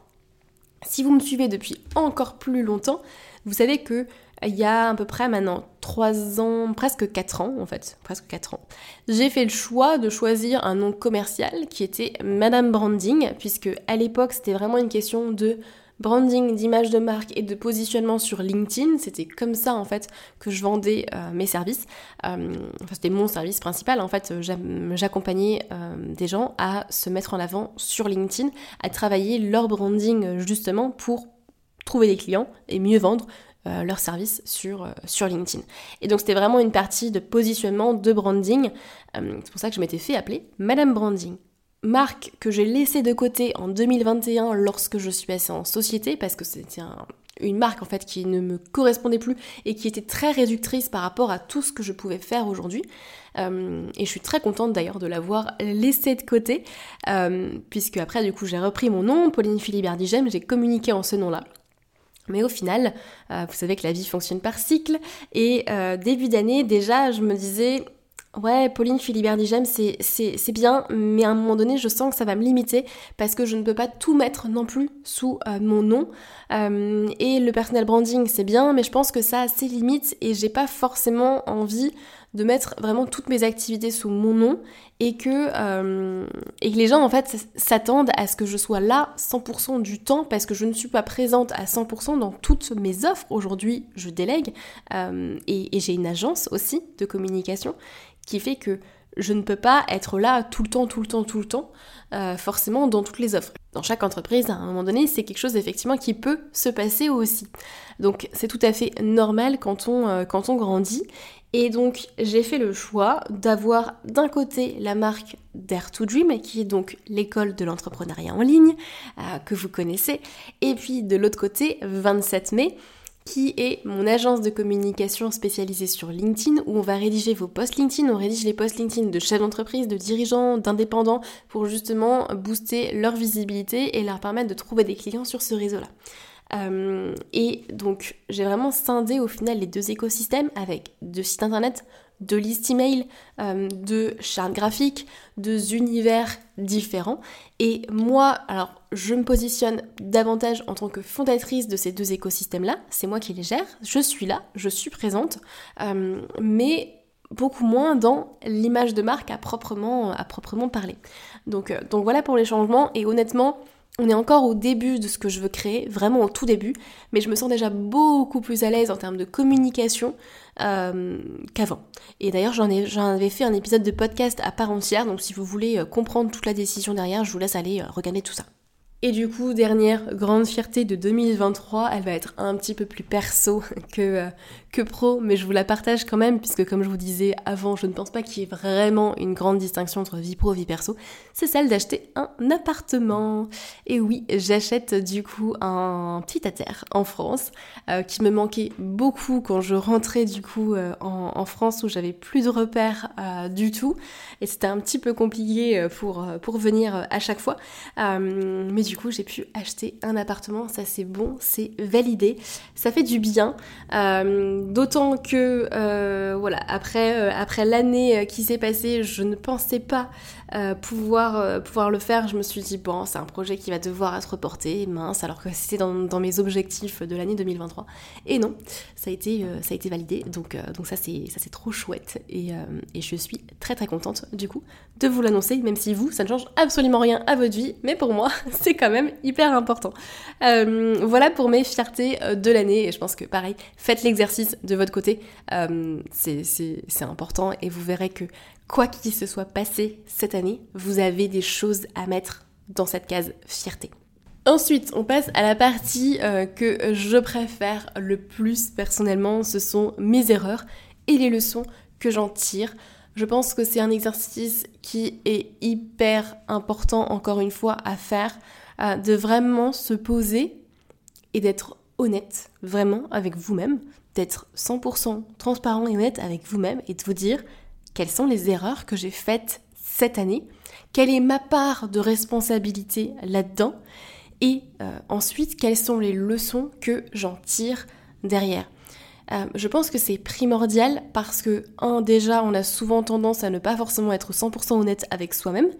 Si vous me suivez depuis encore plus longtemps, vous savez que il y a à peu près maintenant 3 ans, presque 4 ans en fait, presque 4 ans, j'ai fait le choix de choisir un nom commercial qui était Madame Branding, puisque à l'époque c'était vraiment une question de branding, d'image de marque et de positionnement sur LinkedIn. C'était comme ça en fait que je vendais euh, mes services. Euh, enfin, c'était mon service principal. En fait, j'accompagnais euh, des gens à se mettre en avant sur LinkedIn, à travailler leur branding justement pour trouver des clients et mieux vendre euh, leurs services sur, euh, sur LinkedIn. Et donc c'était vraiment une partie de positionnement, de branding. Euh, c'est pour ça que je m'étais fait appeler Madame Branding. Marque que j'ai laissée de côté en 2021 lorsque je suis passée en société parce que c'était une marque en fait qui ne me correspondait plus et qui était très réductrice par rapport à tout ce que je pouvais faire aujourd'hui. et je suis très contente d'ailleurs de l'avoir laissée de côté, puisque après du coup j'ai repris mon nom, Pauline Philibert Digem, j'ai communiqué en ce nom-là. Mais au final, euh, vous savez que la vie fonctionne par cycle. Et euh, début d'année, déjà, je me disais, ouais, Pauline Philibert Digem, c'est bien, mais à un moment donné, je sens que ça va me limiter parce que je ne peux pas tout mettre non plus sous euh, mon nom. et le personal branding, c'est bien, mais je pense que ça a ses limites et j'ai pas forcément envie de mettre vraiment toutes mes activités sous mon nom et que, euh, et que les gens en fait s'attendent à ce que je sois là 100% du temps parce que je ne suis pas présente à 100% dans toutes mes offres. Aujourd'hui, je délègue euh, et, j'ai une agence aussi de communication qui fait que je ne peux pas être là tout le temps, tout le temps, tout le temps, euh, forcément dans toutes les offres. Dans chaque entreprise, à un moment donné, c'est quelque chose effectivement qui peut se passer aussi. Donc c'est tout à fait normal quand on grandit. Et donc j'ai fait le choix d'avoir d'un côté la marque Dare to Dream, qui est donc l'école de l'entrepreneuriat en ligne, euh, que vous connaissez, et puis de l'autre côté 27 mai, qui est mon agence de communication spécialisée sur LinkedIn, où on va rédiger vos posts LinkedIn, on rédige les posts LinkedIn de chefs d'entreprise, de dirigeants, d'indépendants, pour justement booster leur visibilité et leur permettre de trouver des clients sur ce réseau-là. Euh, et donc j'ai vraiment scindé au final les deux écosystèmes avec deux sites internet, deux listes email, euh, deux chartes graphiques, deux univers différents. Et moi, alors je me positionne davantage en tant que fondatrice de ces deux écosystèmes-là, c'est moi qui les gère, je suis là, je suis présente, euh, mais beaucoup moins dans l'image de marque à proprement, parler. Donc, donc voilà pour les changements et honnêtement, on est encore au début de ce que je veux créer, vraiment au tout début, mais je me sens déjà beaucoup plus à l'aise en termes de communication euh, qu'avant. Et d'ailleurs, j'en, avais fait un épisode de podcast à part entière, donc si vous voulez euh, comprendre toute la décision derrière, je vous laisse aller euh, regarder tout ça. Et du coup, dernière grande fierté de 2023, elle va être un petit peu plus perso que, que pro, mais je vous la partage quand même, puisque comme je vous disais avant, je ne pense pas qu'il y ait vraiment une grande distinction entre vie pro et vie perso, c'est celle d'acheter un appartement. Et oui, j'achète du coup un petit à terre en France, euh, qui me manquait beaucoup quand je rentrais du coup euh, en, France, où j'avais plus de repères du tout, et c'était un petit peu compliqué pour, venir à chaque fois. mais du coup j'ai pu acheter un appartement, ça c'est bon, c'est validé, ça fait du bien, euh, d'autant que euh, voilà après euh, après l'année qui s'est passée, je ne pensais pas pouvoir pouvoir le faire. Je me suis dit bon c'est un projet qui va devoir être reporté, mince alors que c'était dans, mes objectifs de l'année 2023 et non ça a été ça a été validé donc donc ça c'est trop chouette et, et je suis très très contente du coup de vous l'annoncer même si vous ça ne change absolument rien à votre vie mais pour moi c'est quand même hyper important. Euh, voilà pour mes fiertés euh, de l'année et je pense que pareil, faites l'exercice de votre côté, euh, c'est important et vous verrez que quoi qu'il se soit passé cette année, vous avez des choses à mettre dans cette case fierté. Ensuite, on passe à la partie que je préfère le plus personnellement, ce sont mes erreurs et les leçons que j'en tire. Je pense que c'est un exercice qui est hyper important, encore une fois, à faire de vraiment se poser et d'être honnête, vraiment, avec vous-même, d'être 100% transparent et honnête avec vous-même et de vous dire quelles sont les erreurs que j'ai faites cette année, quelle est ma part de responsabilité là-dedans, et euh, ensuite quelles sont les leçons que j'en tire derrière. Euh, je pense que c'est primordial parce que, un, déjà, on a souvent tendance à ne pas forcément être 100% honnête avec soi-même,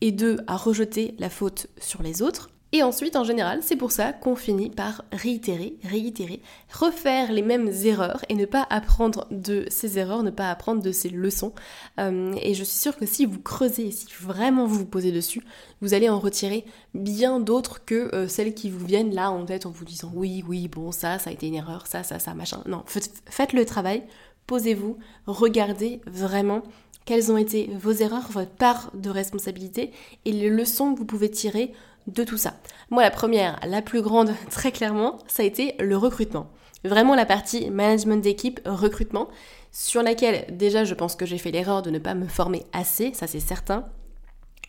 et deux, à rejeter la faute sur les autres. Et ensuite, en général, c'est pour ça qu'on finit par réitérer, réitérer, refaire les mêmes erreurs et ne pas apprendre de ces erreurs, ne pas apprendre de ces leçons. Euh, et je suis sûre que si vous creusez, si vraiment vous vous posez dessus, vous allez en retirer bien d'autres que euh, celles qui vous viennent là en tête en vous disant oui, oui, bon, ça, ça a été une erreur, ça, ça, ça, machin. Non, faites le travail, posez-vous, regardez vraiment quelles ont été vos erreurs, votre part de responsabilité et les leçons que vous pouvez tirer de tout ça. Moi, la première, la plus grande, très clairement, ça a été le recrutement. Vraiment la partie management d'équipe, recrutement, sur laquelle déjà je pense que j'ai fait l'erreur de ne pas me former assez, ça c'est certain.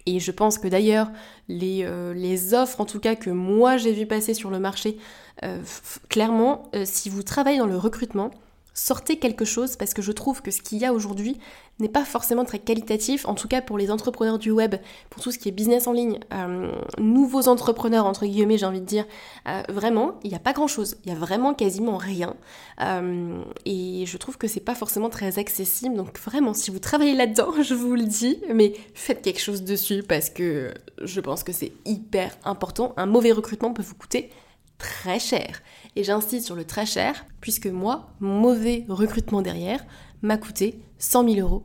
Et je pense que d'ailleurs, les, euh, offres, en tout cas que moi j'ai vu passer sur le marché, euh, clairement, euh, si vous travaillez dans le recrutement, sortez quelque chose parce que je trouve que ce qu'il y a aujourd'hui n'est pas forcément très qualitatif, en tout cas pour les entrepreneurs du web, pour tout ce qui est business en ligne, euh, nouveaux entrepreneurs entre guillemets j'ai envie de dire, euh, vraiment il n'y a pas grand chose, il y a vraiment quasiment rien. Euh, et je trouve que c'est pas forcément très accessible. Donc vraiment si vous travaillez là-dedans je vous le dis mais faites quelque chose dessus parce que je pense que c'est hyper important, un mauvais recrutement peut vous coûter très cher. Et j'insiste sur le très cher, puisque moi, mauvais recrutement derrière m'a coûté 100 000 euros.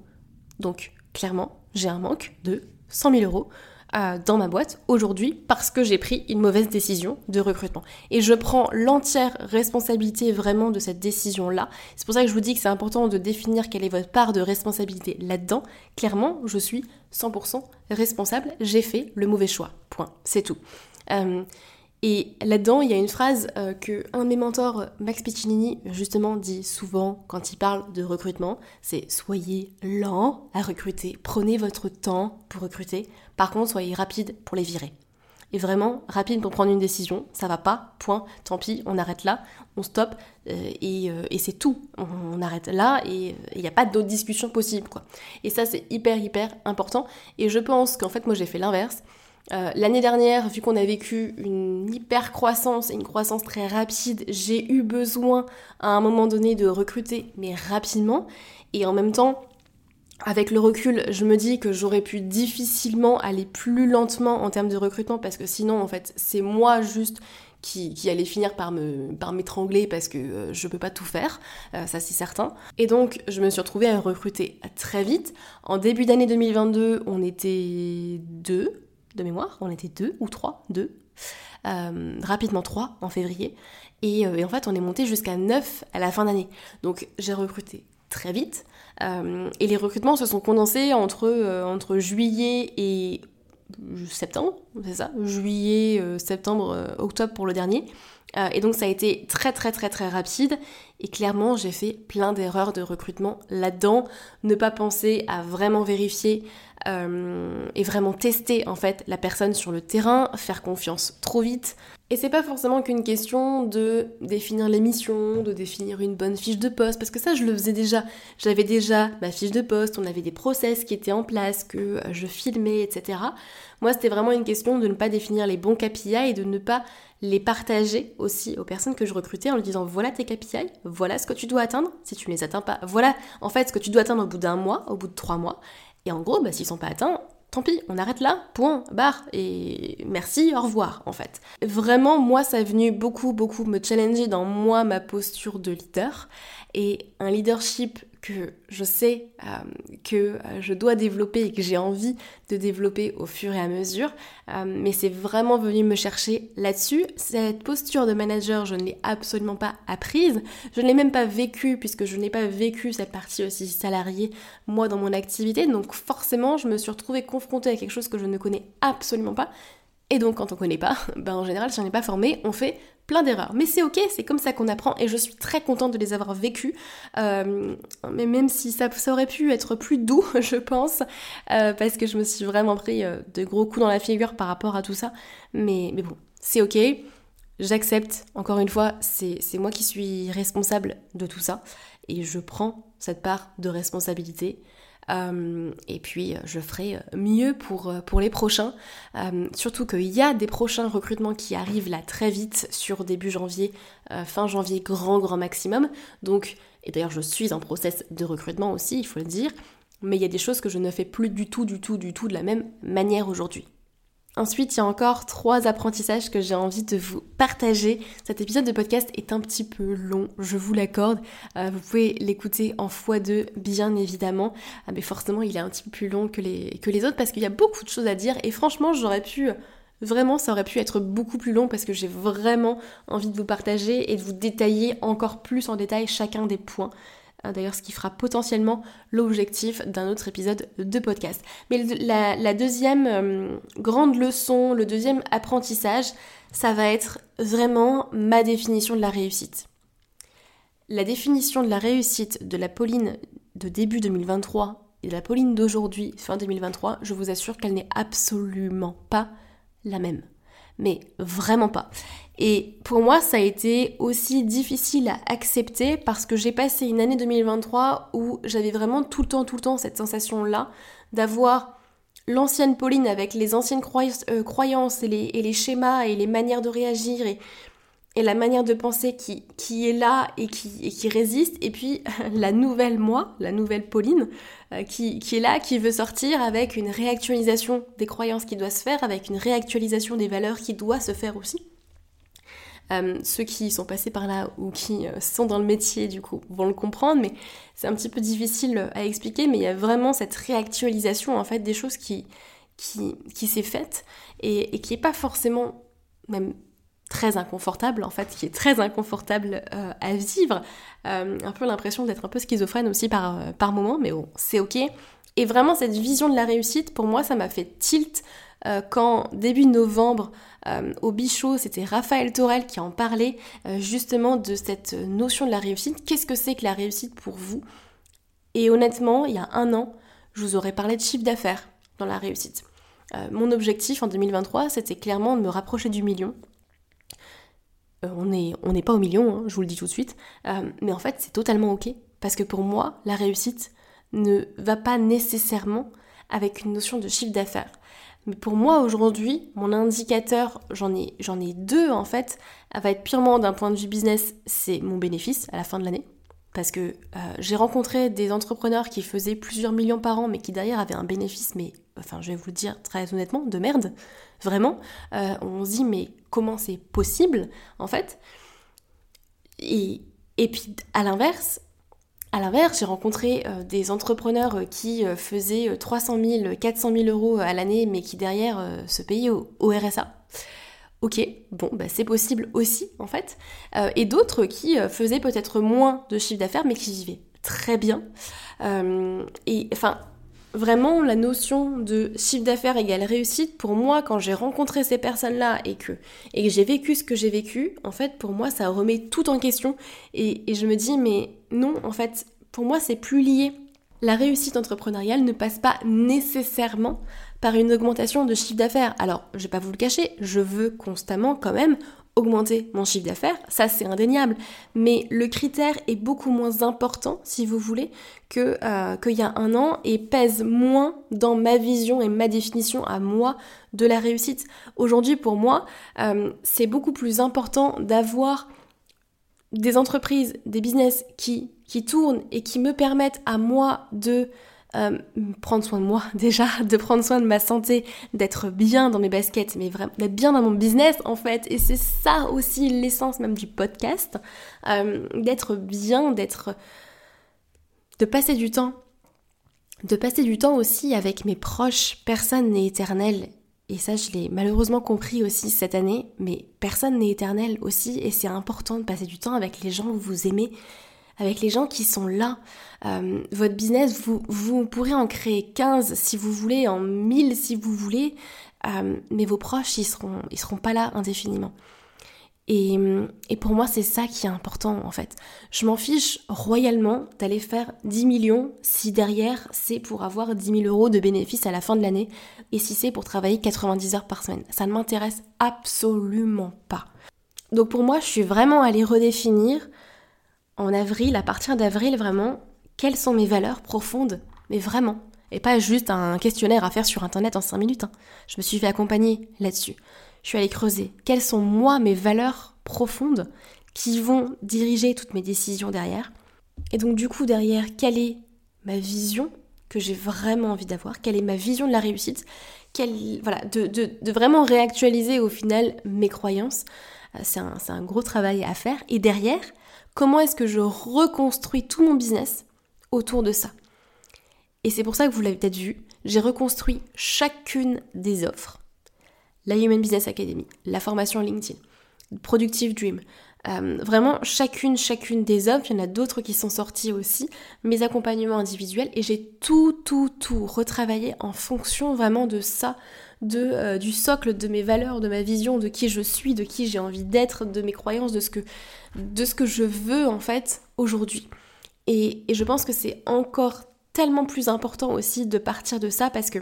Donc, clairement, j'ai un manque de 100 000 euros euh, dans ma boîte aujourd'hui parce que j'ai pris une mauvaise décision de recrutement. Et je prends l'entière responsabilité vraiment de cette décision-là. C'est pour ça que je vous dis que c'est important de définir quelle est votre part de responsabilité là-dedans. Clairement, je suis 100% responsable. J'ai fait le mauvais choix. Point. C'est tout. Euh, et là-dedans, il y a une phrase euh, que un de mes mentors, Max Piccinini, justement dit souvent quand il parle de recrutement, c'est soyez lent à recruter, prenez votre temps pour recruter, par contre soyez rapide pour les virer. Et vraiment, rapide pour prendre une décision, ça va pas, point, tant pis, on arrête là, on stoppe, euh, et, euh, et c'est tout. On, arrête là, et il n'y a pas d'autres discussions possibles, quoi. Et ça, c'est hyper, hyper important. Et je pense qu'en fait, moi, j'ai fait l'inverse. Euh, l'année dernière, vu qu'on a vécu une hyper croissance et une croissance très rapide, j'ai eu besoin à un moment donné de recruter, mais rapidement. Et en même temps, avec le recul, je me dis que j'aurais pu difficilement aller plus lentement en termes de recrutement parce que sinon, en fait, c'est moi juste qui, allait finir par m'étrangler parce que euh, je peux pas tout faire, euh, ça c'est certain. Et donc je me suis retrouvée à recruter très vite. En début d'année 2022, on était deux de mémoire, on était deux ou trois, deux, euh, rapidement trois en février, euh, et, en fait on est monté jusqu'à neuf à la fin d'année. Donc j'ai recruté très vite, euh, et les recrutements se sont condensés entre, entre juillet et septembre, c'est ça, juillet, septembre, octobre pour le dernier. Et donc ça a été très très très très rapide et clairement j'ai fait plein d'erreurs de recrutement là-dedans. Ne pas penser à vraiment vérifier euh, et vraiment tester en fait la personne sur le terrain, faire confiance trop vite. Et c'est pas forcément qu'une question de définir les missions, de définir une bonne fiche de poste, parce que ça je le faisais déjà. J'avais déjà ma fiche de poste, on avait des process qui étaient en place, que euh, je filmais, etc. Moi c'était vraiment une question de ne pas définir les bons KPI et de ne pas les partager aussi aux personnes que je recrutais en leur disant voilà tes KPI, voilà ce que tu dois atteindre, si tu ne les atteins pas, voilà en fait ce que tu dois atteindre au bout d'un mois, au bout de trois mois, et en gros, bah, s'ils sont pas atteints, tant pis, on arrête là, point, barre, et merci, au revoir, en fait. Vraiment, moi, ça a venu beaucoup, beaucoup me challenger dans moi, ma posture de leader, et un leadership que je sais euh, que euh, je dois développer et que j'ai envie de développer au fur et à mesure. Euh, mais c'est vraiment venu me chercher là-dessus. Cette posture de manager, je ne l'ai absolument pas apprise. Je ne l'ai même pas vécue puisque je n'ai pas vécu cette partie aussi salariée moi dans mon activité. Donc forcément, je me suis retrouvée confrontée à quelque chose que je ne connais absolument pas. Et donc quand on connaît pas, ben en général si on n'est pas formé, on fait plein d'erreurs. Mais c'est ok, c'est comme ça qu'on apprend et je suis très contente de les avoir vécues. Euh, mais même si ça, aurait pu être plus doux, je pense, euh, parce que je me suis vraiment pris euh, de gros coups dans la figure par rapport à tout ça. Mais, mais bon, c'est ok. J'accepte, encore une fois, c'est moi qui suis responsable de tout ça et je prends cette part de responsabilité. Euh, et puis euh, je ferai euh, mieux pour, pour les prochains. surtout qu'il y a des prochains recrutements qui arrivent là très vite sur début janvier, fin janvier, grand grand maximum. Donc, et d'ailleurs je suis en process de recrutement aussi, il faut le dire. Mais il y a des choses que je ne fais plus du tout, du tout, du tout de la même manière aujourd'hui. Ensuite, il y a encore trois apprentissages que j'ai envie de vous partager. Cet épisode de podcast est un petit peu long, je vous l'accorde. Euh, vous pouvez l'écouter en x2, bien évidemment. Ah, mais forcément, il est un petit peu plus long que les, que les autres parce qu'il y a beaucoup de choses à dire. Et franchement, j'aurais pu... Vraiment, ça aurait pu être beaucoup plus long parce que j'ai vraiment envie de vous partager et de vous détailler encore plus en détail chacun des points. Hein, d'ailleurs, ce qui fera potentiellement l'objectif d'un autre épisode de podcast. Mais la, deuxième euh, grande leçon, le deuxième apprentissage, ça va être vraiment ma définition de la réussite. La définition de la réussite de la Pauline de début 2023 et de la Pauline d'aujourd'hui, fin 2023, je vous assure qu'elle n'est absolument pas la même. Mais vraiment pas. Et pour moi, ça a été aussi difficile à accepter parce que j'ai passé une année 2023 où j'avais vraiment tout le temps, tout le temps cette sensation-là d'avoir l'ancienne Pauline avec les anciennes euh, croyances et les, schémas et les manières de réagir et, la manière de penser qui, est là et qui, résiste, et puis la nouvelle moi, la nouvelle Pauline, euh, qui, est là, qui veut sortir avec une réactualisation des croyances qui doit se faire, avec une réactualisation des valeurs qui doit se faire aussi. Euh, ceux qui sont passés par là ou qui euh, sont dans le métier, du coup, vont le comprendre, mais c'est un petit peu difficile à expliquer, mais il y a vraiment cette réactualisation, en fait, des choses qui, qui, qui s'est faite et, qui n'est pas forcément même très inconfortable en fait, qui est très inconfortable euh, à vivre. un peu l'impression d'être un peu schizophrène aussi par, par moment, mais bon, c'est ok. Et vraiment cette vision de la réussite, pour moi, ça m'a fait tilt quand début novembre, euh, au Bichot, c'était Raphaël Torel qui en parlait euh, justement de cette notion de la réussite. Qu'est-ce que c'est que la réussite pour vous? Et honnêtement, il y a un an, je vous aurais parlé de chiffre d'affaires dans la réussite. Euh, mon objectif en 2023, c'était clairement de me rapprocher du million. on n'est pas au million, hein, je vous le dis tout de suite, mais en fait c'est totalement ok, parce que pour moi, la réussite ne va pas nécessairement avec une notion de chiffre d'affaires. Mais pour moi aujourd'hui, mon indicateur, j'en ai, j'en ai deux en fait, va être purement d'un point de vue business, c'est mon bénéfice à la fin de l'année. Parce que euh, j'ai rencontré des entrepreneurs qui faisaient plusieurs millions par an, mais qui derrière avaient un bénéfice, mais enfin je vais vous le dire très honnêtement, de merde, vraiment. Euh, on se dit mais comment c'est possible en fait? Et, et puis à l'inverse, à l'inverse, j'ai rencontré euh, des entrepreneurs euh, qui euh, faisaient 300 000, 400 000 euros à l'année, mais qui derrière se payaient au, RSA. Ok, bon, bah, c'est possible aussi en fait. et d'autres qui faisaient peut-être moins de chiffre d'affaires, mais qui vivaient très bien. et enfin, vraiment la notion de chiffre d'affaires égale réussite, pour moi, quand j'ai rencontré ces personnes-là et que, et que j'ai vécu ce que j'ai vécu, en fait, pour moi, ça remet tout en question. Et, et je me dis, mais non, en fait, pour moi, c'est plus lié. La réussite entrepreneuriale ne passe pas nécessairement par une augmentation de chiffre d'affaires. Alors, je vais pas vous le cacher, je veux constamment quand même augmenter mon chiffre d'affaires, ça c'est indéniable, mais le critère est beaucoup moins important, si vous voulez, euh, qu'il y a un an et pèse moins dans ma vision et ma définition à moi de la réussite. Aujourd'hui, pour moi, euh, c'est beaucoup plus important d'avoir des entreprises, des business qui tournent et qui me permettent à moi de euh, prendre soin de moi déjà, de prendre soin de ma santé, d'être bien dans mes baskets, mais vraiment d'être bien dans mon business en fait. Et c'est ça aussi l'essence même du podcast, euh, d'être bien, d'être, de passer du temps, de passer du temps aussi avec mes proches, personne n'est éternel. Et ça, je l'ai malheureusement compris aussi cette année, mais personne n'est éternel aussi, et c'est important de passer du temps avec les gens que vous aimez, avec les gens qui sont là. Euh, votre business, vous, pourrez en créer 15 si vous voulez, en 1000 si vous voulez, euh, mais vos proches, ils seront, seront pas là indéfiniment. Et, et pour moi, c'est ça qui est important en fait. Je m'en fiche royalement d'aller faire 10 millions si derrière c'est pour avoir 10 000 euros de bénéfices à la fin de l'année et si c'est pour travailler 90 heures par semaine. Ça ne m'intéresse absolument pas. Donc pour moi, je suis vraiment allée redéfinir en avril, à partir d'avril vraiment, quelles sont mes valeurs profondes, mais vraiment. Et pas juste un questionnaire à faire sur internet en 5 minutes. Hein. Je me suis fait accompagner là-dessus. Je suis allée creuser. Quelles sont moi mes valeurs profondes qui vont diriger toutes mes décisions derrière? Et donc du coup derrière, quelle est ma vision que j'ai vraiment envie d'avoir? Quelle est ma vision de la réussite? Quelle, voilà, de, de, vraiment réactualiser au final mes croyances. Euh, c'est un, un gros travail à faire. Et derrière, Comment est-ce que je reconstruis tout mon business autour de ça Et c'est pour ça que vous l'avez peut-être vu, j'ai reconstruit chacune des offres. La Human Business Academy, la formation LinkedIn, Productive Dream, Euh, vraiment, chacune, chacune des offres, il y en a d'autres qui sont sorties aussi, mes accompagnements individuels, et j'ai tout, tout, tout retravaillé en fonction vraiment de ça, euh, du socle de mes valeurs, de ma vision, de qui je suis, de qui j'ai envie d'être, de mes croyances, de ce que, de ce que je veux en fait aujourd'hui. Et, et je pense que c'est encore tellement plus important aussi de partir de ça parce que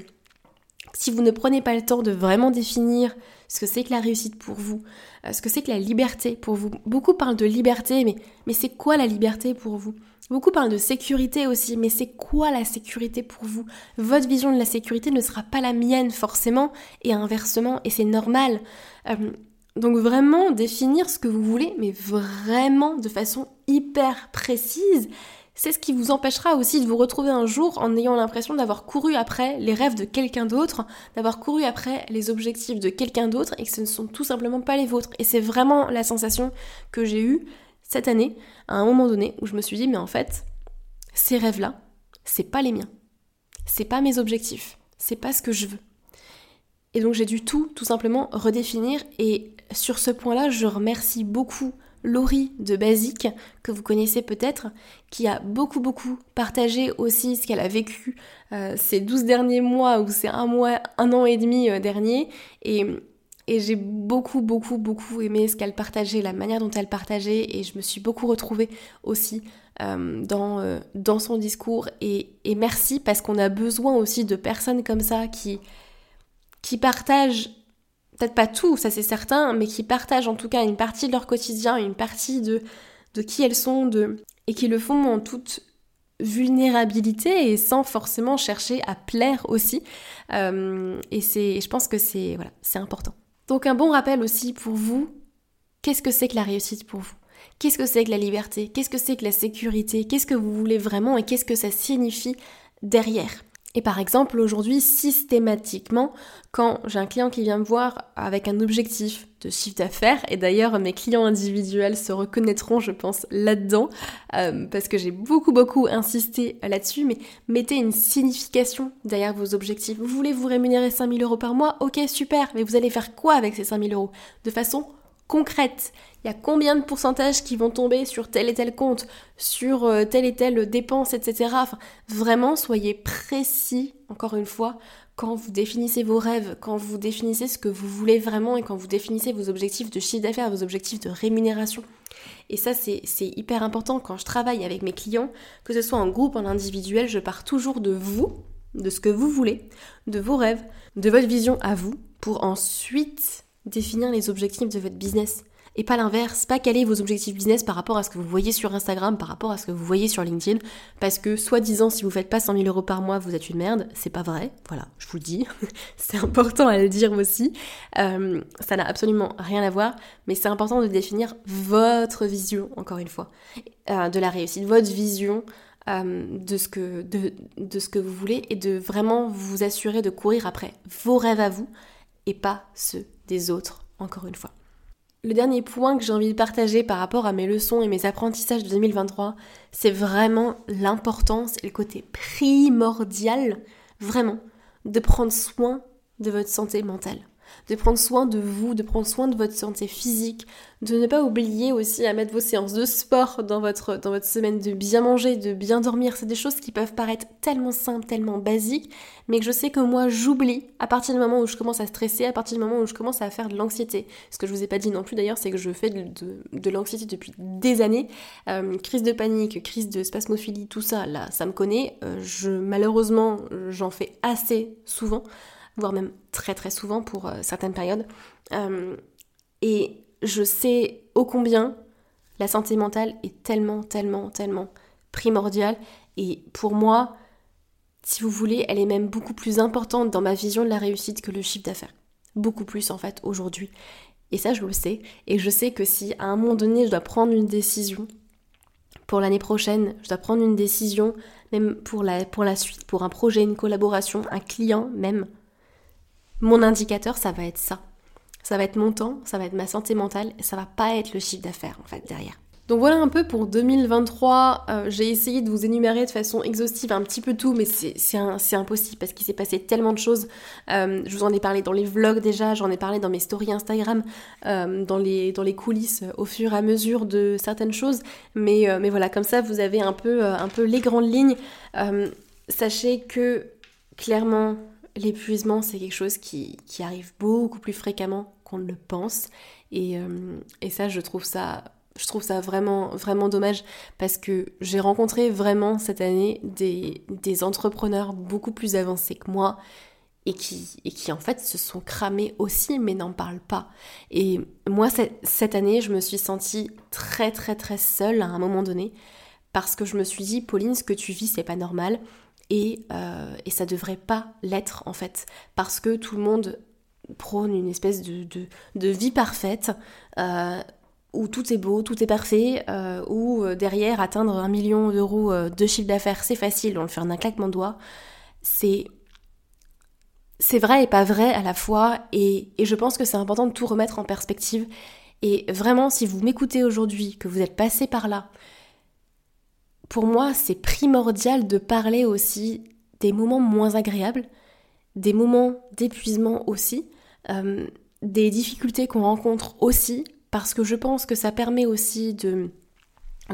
si vous ne prenez pas le temps de vraiment définir ce que c'est que la réussite pour vous, euh, ce que c'est que la liberté pour vous, beaucoup parlent de liberté, mais, mais c'est quoi la liberté pour vous? Beaucoup parlent de sécurité aussi, mais c'est quoi la sécurité pour vous? Votre vision de la sécurité ne sera pas la mienne forcément, et inversement, et c'est normal. Euh, donc vraiment définir ce que vous voulez, mais vraiment de façon hyper précise, c'est ce qui vous empêchera aussi de vous retrouver un jour en ayant l'impression d'avoir couru après les rêves de quelqu'un d'autre, d'avoir couru après les objectifs de quelqu'un d'autre et que ce ne sont tout simplement pas les vôtres. Et c'est vraiment la sensation que j'ai eue cette année, à un moment donné, où je me suis dit, mais en fait, ces rêves-là, c'est pas les miens. C'est pas mes objectifs. C'est pas ce que je veux. Et donc j'ai dû tout, tout simplement redéfinir. Et sur ce point-là, je remercie beaucoup Laurie de Basique, que vous connaissez peut-être, qui a beaucoup beaucoup partagé aussi ce qu'elle a vécu euh, ces 12 derniers mois ou ces un mois, un an et demi euh, dernier. Et, j'ai beaucoup beaucoup beaucoup aimé ce qu'elle partageait, la manière dont elle partageait et je me suis beaucoup retrouvée aussi euh, dans, dans son discours. Et, et merci parce qu'on a besoin aussi de personnes comme ça qui, qui partagent peut-être pas tout, ça c'est certain, mais qui partagent en tout cas une partie de leur quotidien, une partie de, de qui elles sont, de, et qui le font en toute vulnérabilité et sans forcément chercher à plaire aussi. Euh, et c'est, je pense que c'est voilà, c'est important. Donc un bon rappel aussi pour vous, qu'est-ce que c'est que la réussite pour vous? Qu'est-ce que c'est que la liberté? Qu'est-ce que c'est que la sécurité? Qu'est-ce que vous voulez vraiment et qu'est-ce que ça signifie derrière? Et par exemple, aujourd'hui, systématiquement, quand j'ai un client qui vient me voir avec un objectif de chiffre d'affaires, et d'ailleurs mes clients individuels se reconnaîtront, je pense, là-dedans, euh, parce que j'ai beaucoup, beaucoup insisté là-dessus, mais mettez une signification derrière vos objectifs. Vous voulez vous rémunérer 5000 euros par mois? Ok, super, mais vous allez faire quoi avec ces 5000 euros? De façon concrète. Il y a combien de pourcentages qui vont tomber sur tel et tel compte, sur euh, telle et telle dépense, etc. Vraiment, soyez précis, encore une fois, quand vous définissez vos rêves, quand vous définissez ce que vous voulez vraiment et quand vous définissez vos objectifs de chiffre d'affaires, vos objectifs de rémunération. Et ça, c'est hyper important quand je travaille avec mes clients, que ce soit en groupe, en individuel, je pars toujours de vous, de ce que vous voulez, de vos rêves, de votre vision à vous, pour ensuite définir les objectifs de votre business. Et pas l'inverse, pas caler vos objectifs business par rapport à ce que vous voyez sur Instagram, par rapport à ce que vous voyez sur LinkedIn, parce que soi-disant si vous faites pas 100 000 euros par mois, vous êtes une merde, c'est pas vrai, voilà, je vous le dis, c'est important à le dire aussi, euh, ça n'a absolument rien à voir, mais c'est important de définir votre vision, encore une fois, euh, de la réussite, votre vision euh, de, ce que, de, de ce que vous voulez et de vraiment vous assurer de courir après vos rêves à vous et pas ceux des autres, encore une fois. Le dernier point que j'ai envie de partager par rapport à mes leçons et mes apprentissages de 2023, c'est vraiment l'importance et le côté primordial, vraiment, de prendre soin de votre santé mentale de prendre soin de vous, de prendre soin de votre santé physique, de ne pas oublier aussi à mettre vos séances de sport dans votre, dans votre semaine, de bien manger, de bien dormir. C'est des choses qui peuvent paraître tellement simples, tellement basiques, mais que je sais que moi j'oublie à partir du moment où je commence à stresser, à partir du moment où je commence à faire de l'anxiété. Ce que je vous ai pas dit non plus d'ailleurs, c'est que je fais de, l'anxiété depuis des années. Euh, crise de panique, crise de spasmophilie, tout ça, là, ça me connaît. Euh, je, malheureusement, j'en fais assez souvent voire même très très souvent pour euh, certaines périodes. Euh, et je sais ô combien la santé mentale est tellement, tellement, tellement primordiale. Et pour moi, si vous voulez, elle est même beaucoup plus importante dans ma vision de la réussite que le chiffre d'affaires. Beaucoup plus en fait aujourd'hui. Et ça, je le sais. Et je sais que si à un moment donné, je dois prendre une décision pour l'année prochaine, je dois prendre une décision, même pour la, pour la suite, pour un projet, une collaboration, un client même, mon indicateur, ça va être ça. Ça va être mon temps, ça va être ma santé mentale, et ça va pas être le chiffre d'affaires en fait derrière. Donc voilà un peu pour 2023. Euh, j'ai essayé de vous énumérer de façon exhaustive un petit peu tout, mais c'est impossible parce qu'il s'est passé tellement de choses. Euh, je vous en ai parlé dans les vlogs déjà, j'en ai parlé dans mes stories Instagram, euh, dans, les, coulisses au fur et à mesure de certaines choses. Mais, voilà, comme ça vous avez un peu les grandes lignes. sachez que clairement, l'épuisement c'est quelque chose qui, qui, arrive beaucoup plus fréquemment qu'on ne le pense. Et, et ça, je trouve ça je trouve ça vraiment, vraiment dommage parce que j'ai rencontré vraiment cette année des, des, entrepreneurs beaucoup plus avancés que moi et qui, et qui en fait se sont cramés aussi mais n'en parlent pas. Et moi, cette, année, je me suis sentie très, très, très seule à un moment donné parce que je me suis dit, Pauline, ce que tu vis, c'est pas normal. Et, euh, et ça devrait pas l'être en fait parce que tout le monde prône une espèce de, de, vie parfaite euh, où tout est beau, tout est parfait, euh, où euh, derrière atteindre un million d'euros de chiffre d'affaires, c'est facile, on le fait en un claquement de doigts, c'est c'est vrai et pas vrai à la fois, et, et je pense que c'est important de tout remettre en perspective. Et vraiment, si vous m'écoutez aujourd'hui, que vous êtes passé par là, pour moi, c'est primordial de parler aussi des moments moins agréables, des moments d'épuisement aussi, des difficultés qu'on rencontre aussi, parce que je pense que ça permet aussi de,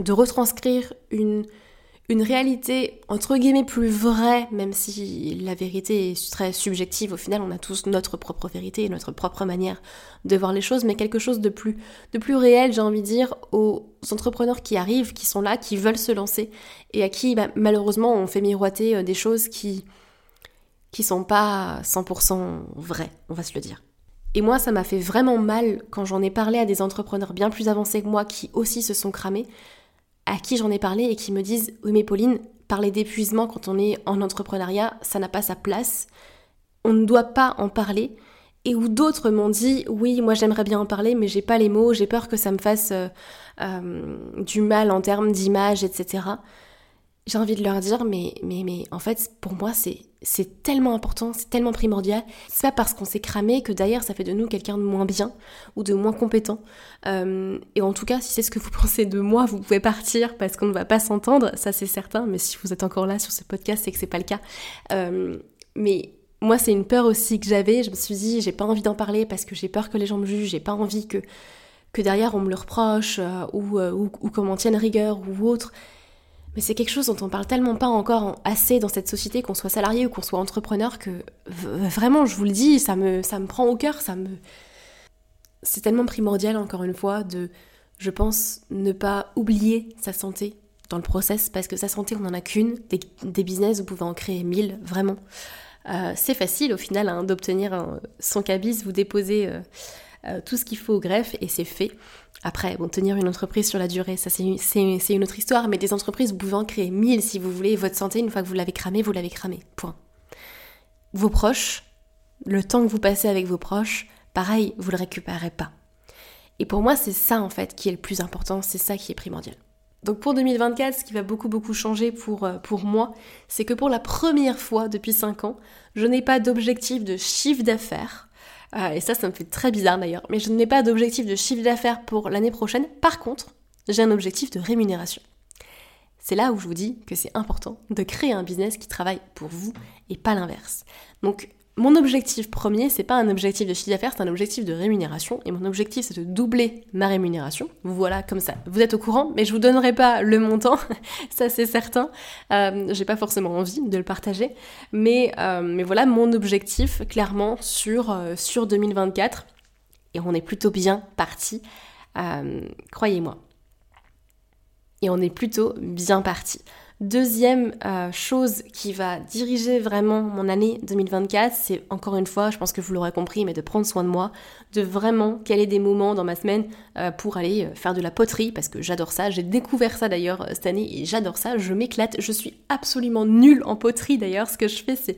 de retranscrire une, une réalité entre guillemets plus vraie, même si la vérité est très subjective. Au final, on a tous notre propre vérité et notre propre manière de voir les choses, mais quelque chose de plus, de plus réel, j'ai envie de dire, aux entrepreneurs qui arrivent, qui sont là, qui veulent se lancer et à qui, bah, malheureusement, on fait miroiter euh, des choses qui qui sont pas 100% vraies, on va se le dire. Et moi, ça m'a fait vraiment mal quand j'en ai parlé à des entrepreneurs bien plus avancés que moi qui aussi se sont cramés, à qui j'en ai parlé et qui me disent Oui, mais Pauline, parler d'épuisement quand on est en entrepreneuriat, ça n'a pas sa place. On ne doit pas en parler. Et où d'autres m'ont dit Oui, moi j'aimerais bien en parler, mais j'ai pas les mots, j'ai peur que ça me fasse euh, euh, du mal en termes d'image, etc j'ai envie de leur dire, mais, mais, mais en fait, pour moi, c'est, c'est tellement important, c'est tellement primordial. C'est pas parce qu'on s'est cramé que d'ailleurs ça fait de nous quelqu'un de moins bien ou de moins compétent. Euh, et en tout cas, si c'est ce que vous pensez de moi, vous pouvez partir parce qu'on ne va pas s'entendre, ça c'est certain. Mais si vous êtes encore là sur ce podcast, c'est que c'est pas le cas. Euh, mais moi, c'est une peur aussi que j'avais. Je me suis dit, j'ai pas envie d'en parler parce que j'ai peur que les gens me jugent, j'ai pas envie que que derrière on me le reproche euh, ou, ou, ou qu'on m'en tienne rigueur ou autre. Mais c'est quelque chose dont on parle tellement pas encore assez dans cette société, qu'on soit salarié ou qu'on soit entrepreneur, que vraiment, je vous le dis, ça me, ça me prend au cœur, ça me... C'est tellement primordial, encore une fois, de, je pense, ne pas oublier sa santé dans le process, parce que sa santé, on n'en a qu'une. Des, business, vous pouvez en créer mille, vraiment. Euh, c'est facile, au final, hein, d'obtenir son cabis, vous déposez euh, euh, tout ce qu'il faut au greffe, et c'est fait. Après, tenir une entreprise sur la durée, ça c'est une autre histoire, mais des entreprises, vous pouvez en créer mille si vous voulez. Votre santé, une fois que vous l'avez cramé, vous l'avez cramé. Point. Vos proches, le temps que vous passez avec vos proches, pareil, vous le récupérez pas. Et pour moi, c'est ça en fait qui est le plus important, c'est ça qui est primordial. Donc pour 2024, ce qui va beaucoup beaucoup changer pour, euh, pour moi, c'est que pour la première fois depuis 5 ans, je n'ai pas d'objectif de chiffre d'affaires euh, et ça, ça me fait très bizarre d'ailleurs. Mais je n'ai pas d'objectif de chiffre d'affaires pour l'année prochaine. Par contre, j'ai un objectif de rémunération. C'est là où je vous dis que c'est important de créer un business qui travaille pour vous et pas l'inverse. Mon objectif premier, c'est pas un objectif de chiffre d'affaires, c'est un objectif de rémunération. Et mon objectif, c'est de doubler ma rémunération. Voilà, comme ça. Vous êtes au courant, mais je vous donnerai pas le montant, ça c'est certain. Euh, J'ai pas forcément envie de le partager. Mais, euh, voilà mon objectif, clairement, sur, euh, sur 2024. Et on est plutôt bien parti, croyez-moi. Et on est plutôt bien parti. Deuxième euh, chose qui va diriger vraiment mon année 2024, c'est encore une fois, je pense que vous l'aurez compris, mais de prendre soin de moi, de vraiment caler des moments dans ma semaine euh, pour aller euh, faire de la poterie, parce que j'adore ça. J'ai découvert ça d'ailleurs cette année et j'adore ça, je m'éclate. Je suis absolument nulle en poterie d'ailleurs, ce que je fais c'est...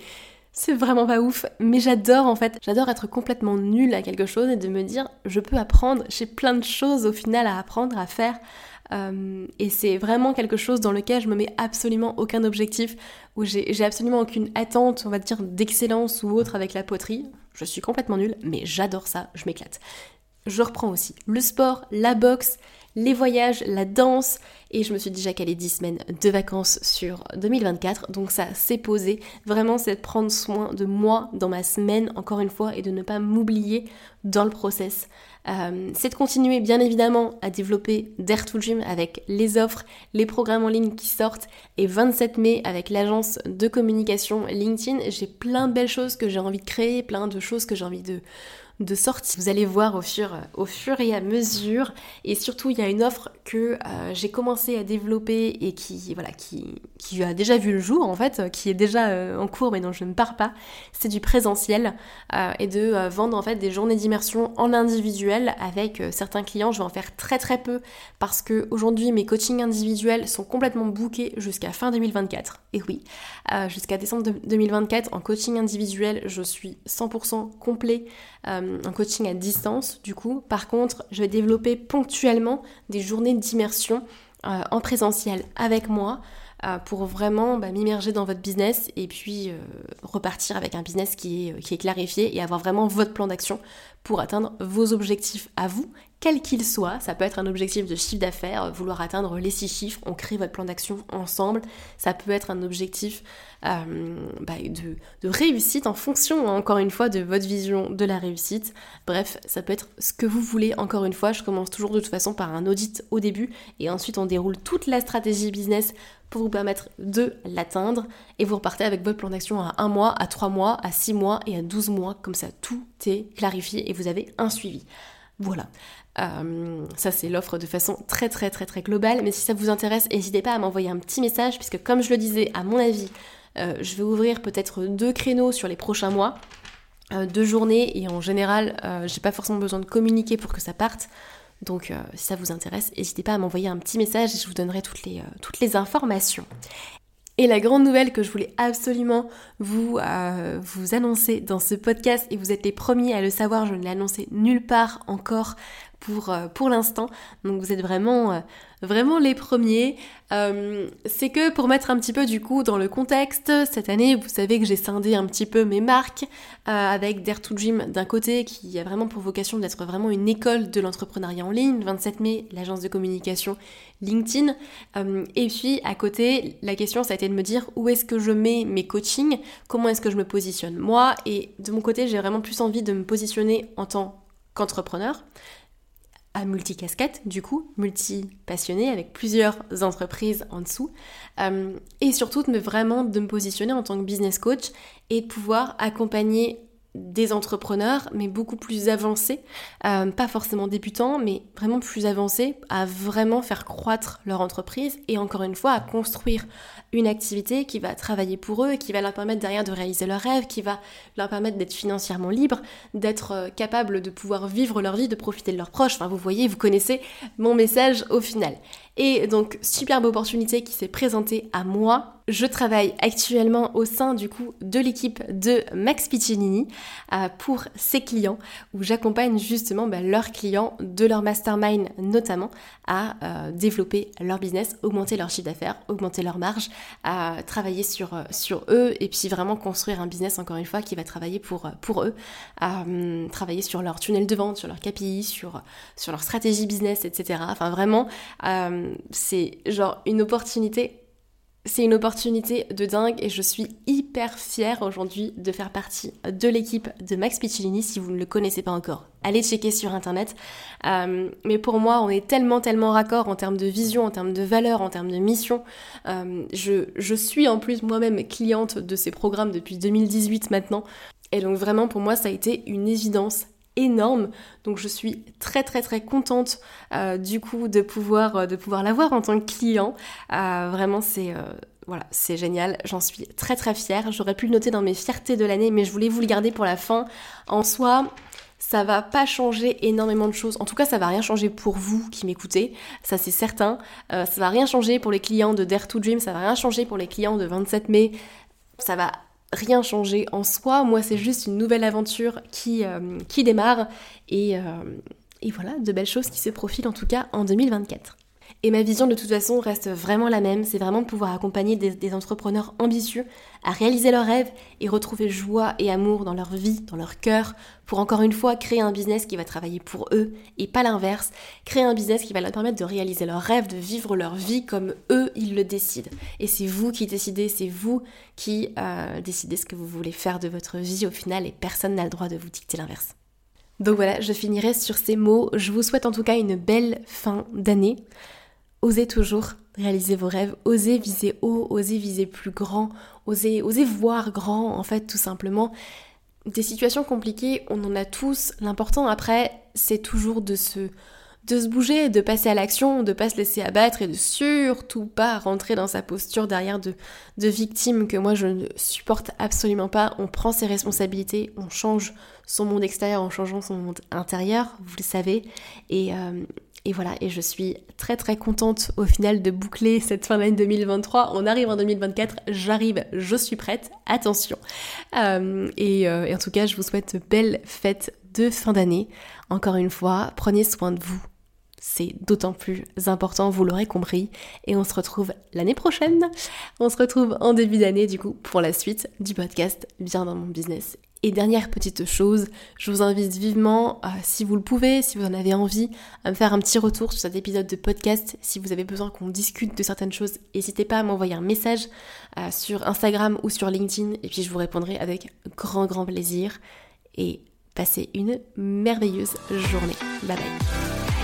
C'est vraiment pas ouf, mais j'adore en fait, j'adore être complètement nulle à quelque chose et de me dire je peux apprendre, j'ai plein de choses au final à apprendre, à faire, euh, et c'est vraiment quelque chose dans lequel je me mets absolument aucun objectif, où j'ai absolument aucune attente, on va dire, d'excellence ou autre avec la poterie. Je suis complètement nulle, mais j'adore ça, je m'éclate. Je reprends aussi le sport, la boxe, les voyages, la danse, et je me suis déjà calé 10 semaines de vacances sur 2024, donc ça s'est posé. Vraiment, c'est de prendre soin de moi dans ma semaine, encore une fois, et de ne pas m'oublier dans le process. Euh, c'est de continuer bien évidemment à développer Dare to Dream avec les offres, les programmes en ligne qui sortent et 27 mai avec l'agence de communication LinkedIn. J'ai plein de belles choses que j'ai envie de créer, plein de choses que j'ai envie de, de sortie. Vous allez voir au fur, au fur et à mesure. Et surtout, il y a une offre que euh, j'ai commencé à développer et qui, voilà, qui, qui a déjà vu le jour en fait, qui est déjà euh, en cours mais dont je ne pars pas. C'est du présentiel euh, et de vendre en fait des journées d'immersion en individuel avec certains clients. Je vais en faire très très peu parce que aujourd'hui mes coachings individuels sont complètement bookés jusqu'à fin 2024. Et oui, jusqu'à décembre 2024 en coaching individuel, je suis 100% complet euh, un coaching à distance du coup. Par contre, je vais développer ponctuellement des journées d'immersion euh, en présentiel avec moi euh, pour vraiment bah, m'immerger dans votre business et puis repartir avec un business qui est, qui est clarifié et avoir vraiment votre plan d'action pour atteindre vos objectifs à vous, quels qu'ils soient. Ça peut être un objectif de chiffre d'affaires, vouloir atteindre les six chiffres, on crée votre plan d'action ensemble. Ça peut être un objectif euh, bah, de, réussite en fonction, hein, encore une fois, de votre vision de la réussite. Bref, ça peut être ce que vous voulez, encore une fois. Je commence toujours de toute façon par un audit au début et ensuite on déroule toute la stratégie business pour vous permettre de l'atteindre et vous repartez avec votre plan d'action à un mois, à trois mois, à six mois et à 12 mois. Comme ça, tout est clarifié et vous avez un suivi. Voilà. Euh, ça c'est l'offre de façon très très très très globale, mais si ça vous intéresse, n'hésitez pas à m'envoyer un petit message, puisque comme je le disais, à mon avis, euh, je vais ouvrir peut-être deux créneaux sur les prochains mois, euh, deux journées, et en général, j'ai pas forcément besoin de communiquer pour que ça parte. Donc si ça vous intéresse, n'hésitez pas à m'envoyer un petit message et je vous donnerai toutes les, informations. Et la grande nouvelle que je voulais absolument vous, euh, vous annoncer dans ce podcast, et vous êtes les premiers à le savoir, je ne l'ai annoncé nulle part encore pour, euh, pour l'instant, donc vous êtes vraiment euh, vraiment les premiers. Euh, c'est que pour mettre un petit peu du coup dans le contexte, cette année, vous savez que j'ai scindé un petit peu mes marques avec Dare to Dream d'un côté qui a vraiment pour vocation d'être vraiment une école de l'entrepreneuriat en ligne, 27 mai, l'agence de communication LinkedIn. Et puis à côté, la question ça a été de me dire où est-ce que je mets mes coachings, comment est-ce que je me positionne moi? Et de mon côté, j'ai vraiment plus envie de me positionner en tant qu'entrepreneur à multicasquette, du coup, multi-passionné avec plusieurs entreprises en dessous. Euh, et surtout, de me, vraiment de me positionner en tant que business coach et de pouvoir accompagner des entrepreneurs, mais beaucoup plus avancés, euh, pas forcément débutants, mais vraiment plus avancés, à vraiment faire croître leur entreprise et encore une fois à construire une activité qui va travailler pour eux, qui va leur permettre derrière de réaliser leurs rêves, qui va leur permettre d'être financièrement libres, d'être euh, capables de pouvoir vivre leur vie, de profiter de leurs proches. Enfin, vous voyez, vous connaissez mon message au final. Et donc, superbe opportunité qui s'est présentée à moi je travaille actuellement au sein du coup de l'équipe de Max Piccinini euh, pour ses clients où j'accompagne justement bah, leurs clients de leur mastermind notamment à euh, développer leur business, augmenter leur chiffre d'affaires, augmenter leur marge, à travailler sur, euh, sur eux et puis vraiment construire un business encore une fois qui va travailler pour, pour eux, travailler sur leur tunnel de vente, sur leur KPI, sur, sur leur stratégie business, etc. Enfin vraiment, c'est genre une opportunité c'est une opportunité de dingue et je suis hyper fière aujourd'hui de faire partie de l'équipe de Max Piccinini si vous ne le connaissez pas encore. Allez checker sur internet. Euh, mais pour moi, on est tellement, tellement raccord en termes de vision, en termes de valeur, en termes de mission. Euh, je, je suis en plus moi-même cliente de ces programmes depuis 2018 maintenant. Et donc vraiment, pour moi, ça a été une évidence énorme. Donc je suis très très très contente euh, du coup de pouvoir, euh, de pouvoir l'avoir en tant que client. Euh, vraiment c'est génial, j'en suis très très fière. J'aurais pu le noter dans mes fiertés de l'année, mais je voulais vous le garder pour la fin. En soi, ça va pas changer énormément de choses. En tout cas, ça va rien changer pour vous qui m'écoutez, ça c'est certain. ça va rien changer pour les clients de Dare to Dream, ça va rien changer pour les clients de 27 mai. Ça va rien changé en soi. Moi, c'est juste une nouvelle aventure qui, euh, qui démarre. Et, euh, et voilà, de belles choses qui se profilent en tout cas en 2024. Et ma vision de toute façon reste vraiment la même, c'est vraiment de pouvoir accompagner des, entrepreneurs ambitieux à réaliser leurs rêves et retrouver joie et amour dans leur vie, dans leur cœur, pour encore une fois créer un business qui va travailler pour eux et pas l'inverse, créer un business qui va leur permettre de réaliser leurs rêves, de vivre leur vie comme eux ils le décident. Et c'est vous qui décidez, c'est vous qui euh, décidez ce que vous voulez faire de votre vie au final et personne n'a le droit de vous dicter l'inverse. Donc voilà, je finirai sur ces mots. Je vous souhaite en tout cas une belle fin d'année. Osez toujours réaliser vos rêves, osez viser haut, osez viser plus grand, osez, osez voir grand en fait tout simplement. Des situations compliquées, on en a tous. L'important après, c'est toujours de se, de se bouger, de passer à l'action, de pas se laisser abattre et de surtout pas rentrer dans sa posture derrière de, de victime que moi je ne supporte absolument pas. On prend ses responsabilités, on change son monde extérieur en changeant son monde intérieur, vous le savez. Et, euh, et voilà, et je suis très très contente au final de boucler cette fin d'année 2023. On arrive en 2024, j'arrive, je suis prête, attention. Euh, et, euh, et en tout cas, je vous souhaite de belles fêtes de fin d'année. Encore une fois, prenez soin de vous. C'est d'autant plus important, vous l'aurez compris. Et on se retrouve l'année prochaine. On se retrouve en début d'année, du coup, pour la suite du podcast Bien dans mon business et dernière petite chose, je vous invite vivement, euh, si vous le pouvez, si vous en avez envie, à me faire un petit retour sur cet épisode de podcast. Si vous avez besoin qu'on discute de certaines choses, n'hésitez pas à m'envoyer un message euh, sur Instagram ou sur LinkedIn et puis je vous répondrai avec grand grand plaisir. Et passez une merveilleuse journée. Bye bye.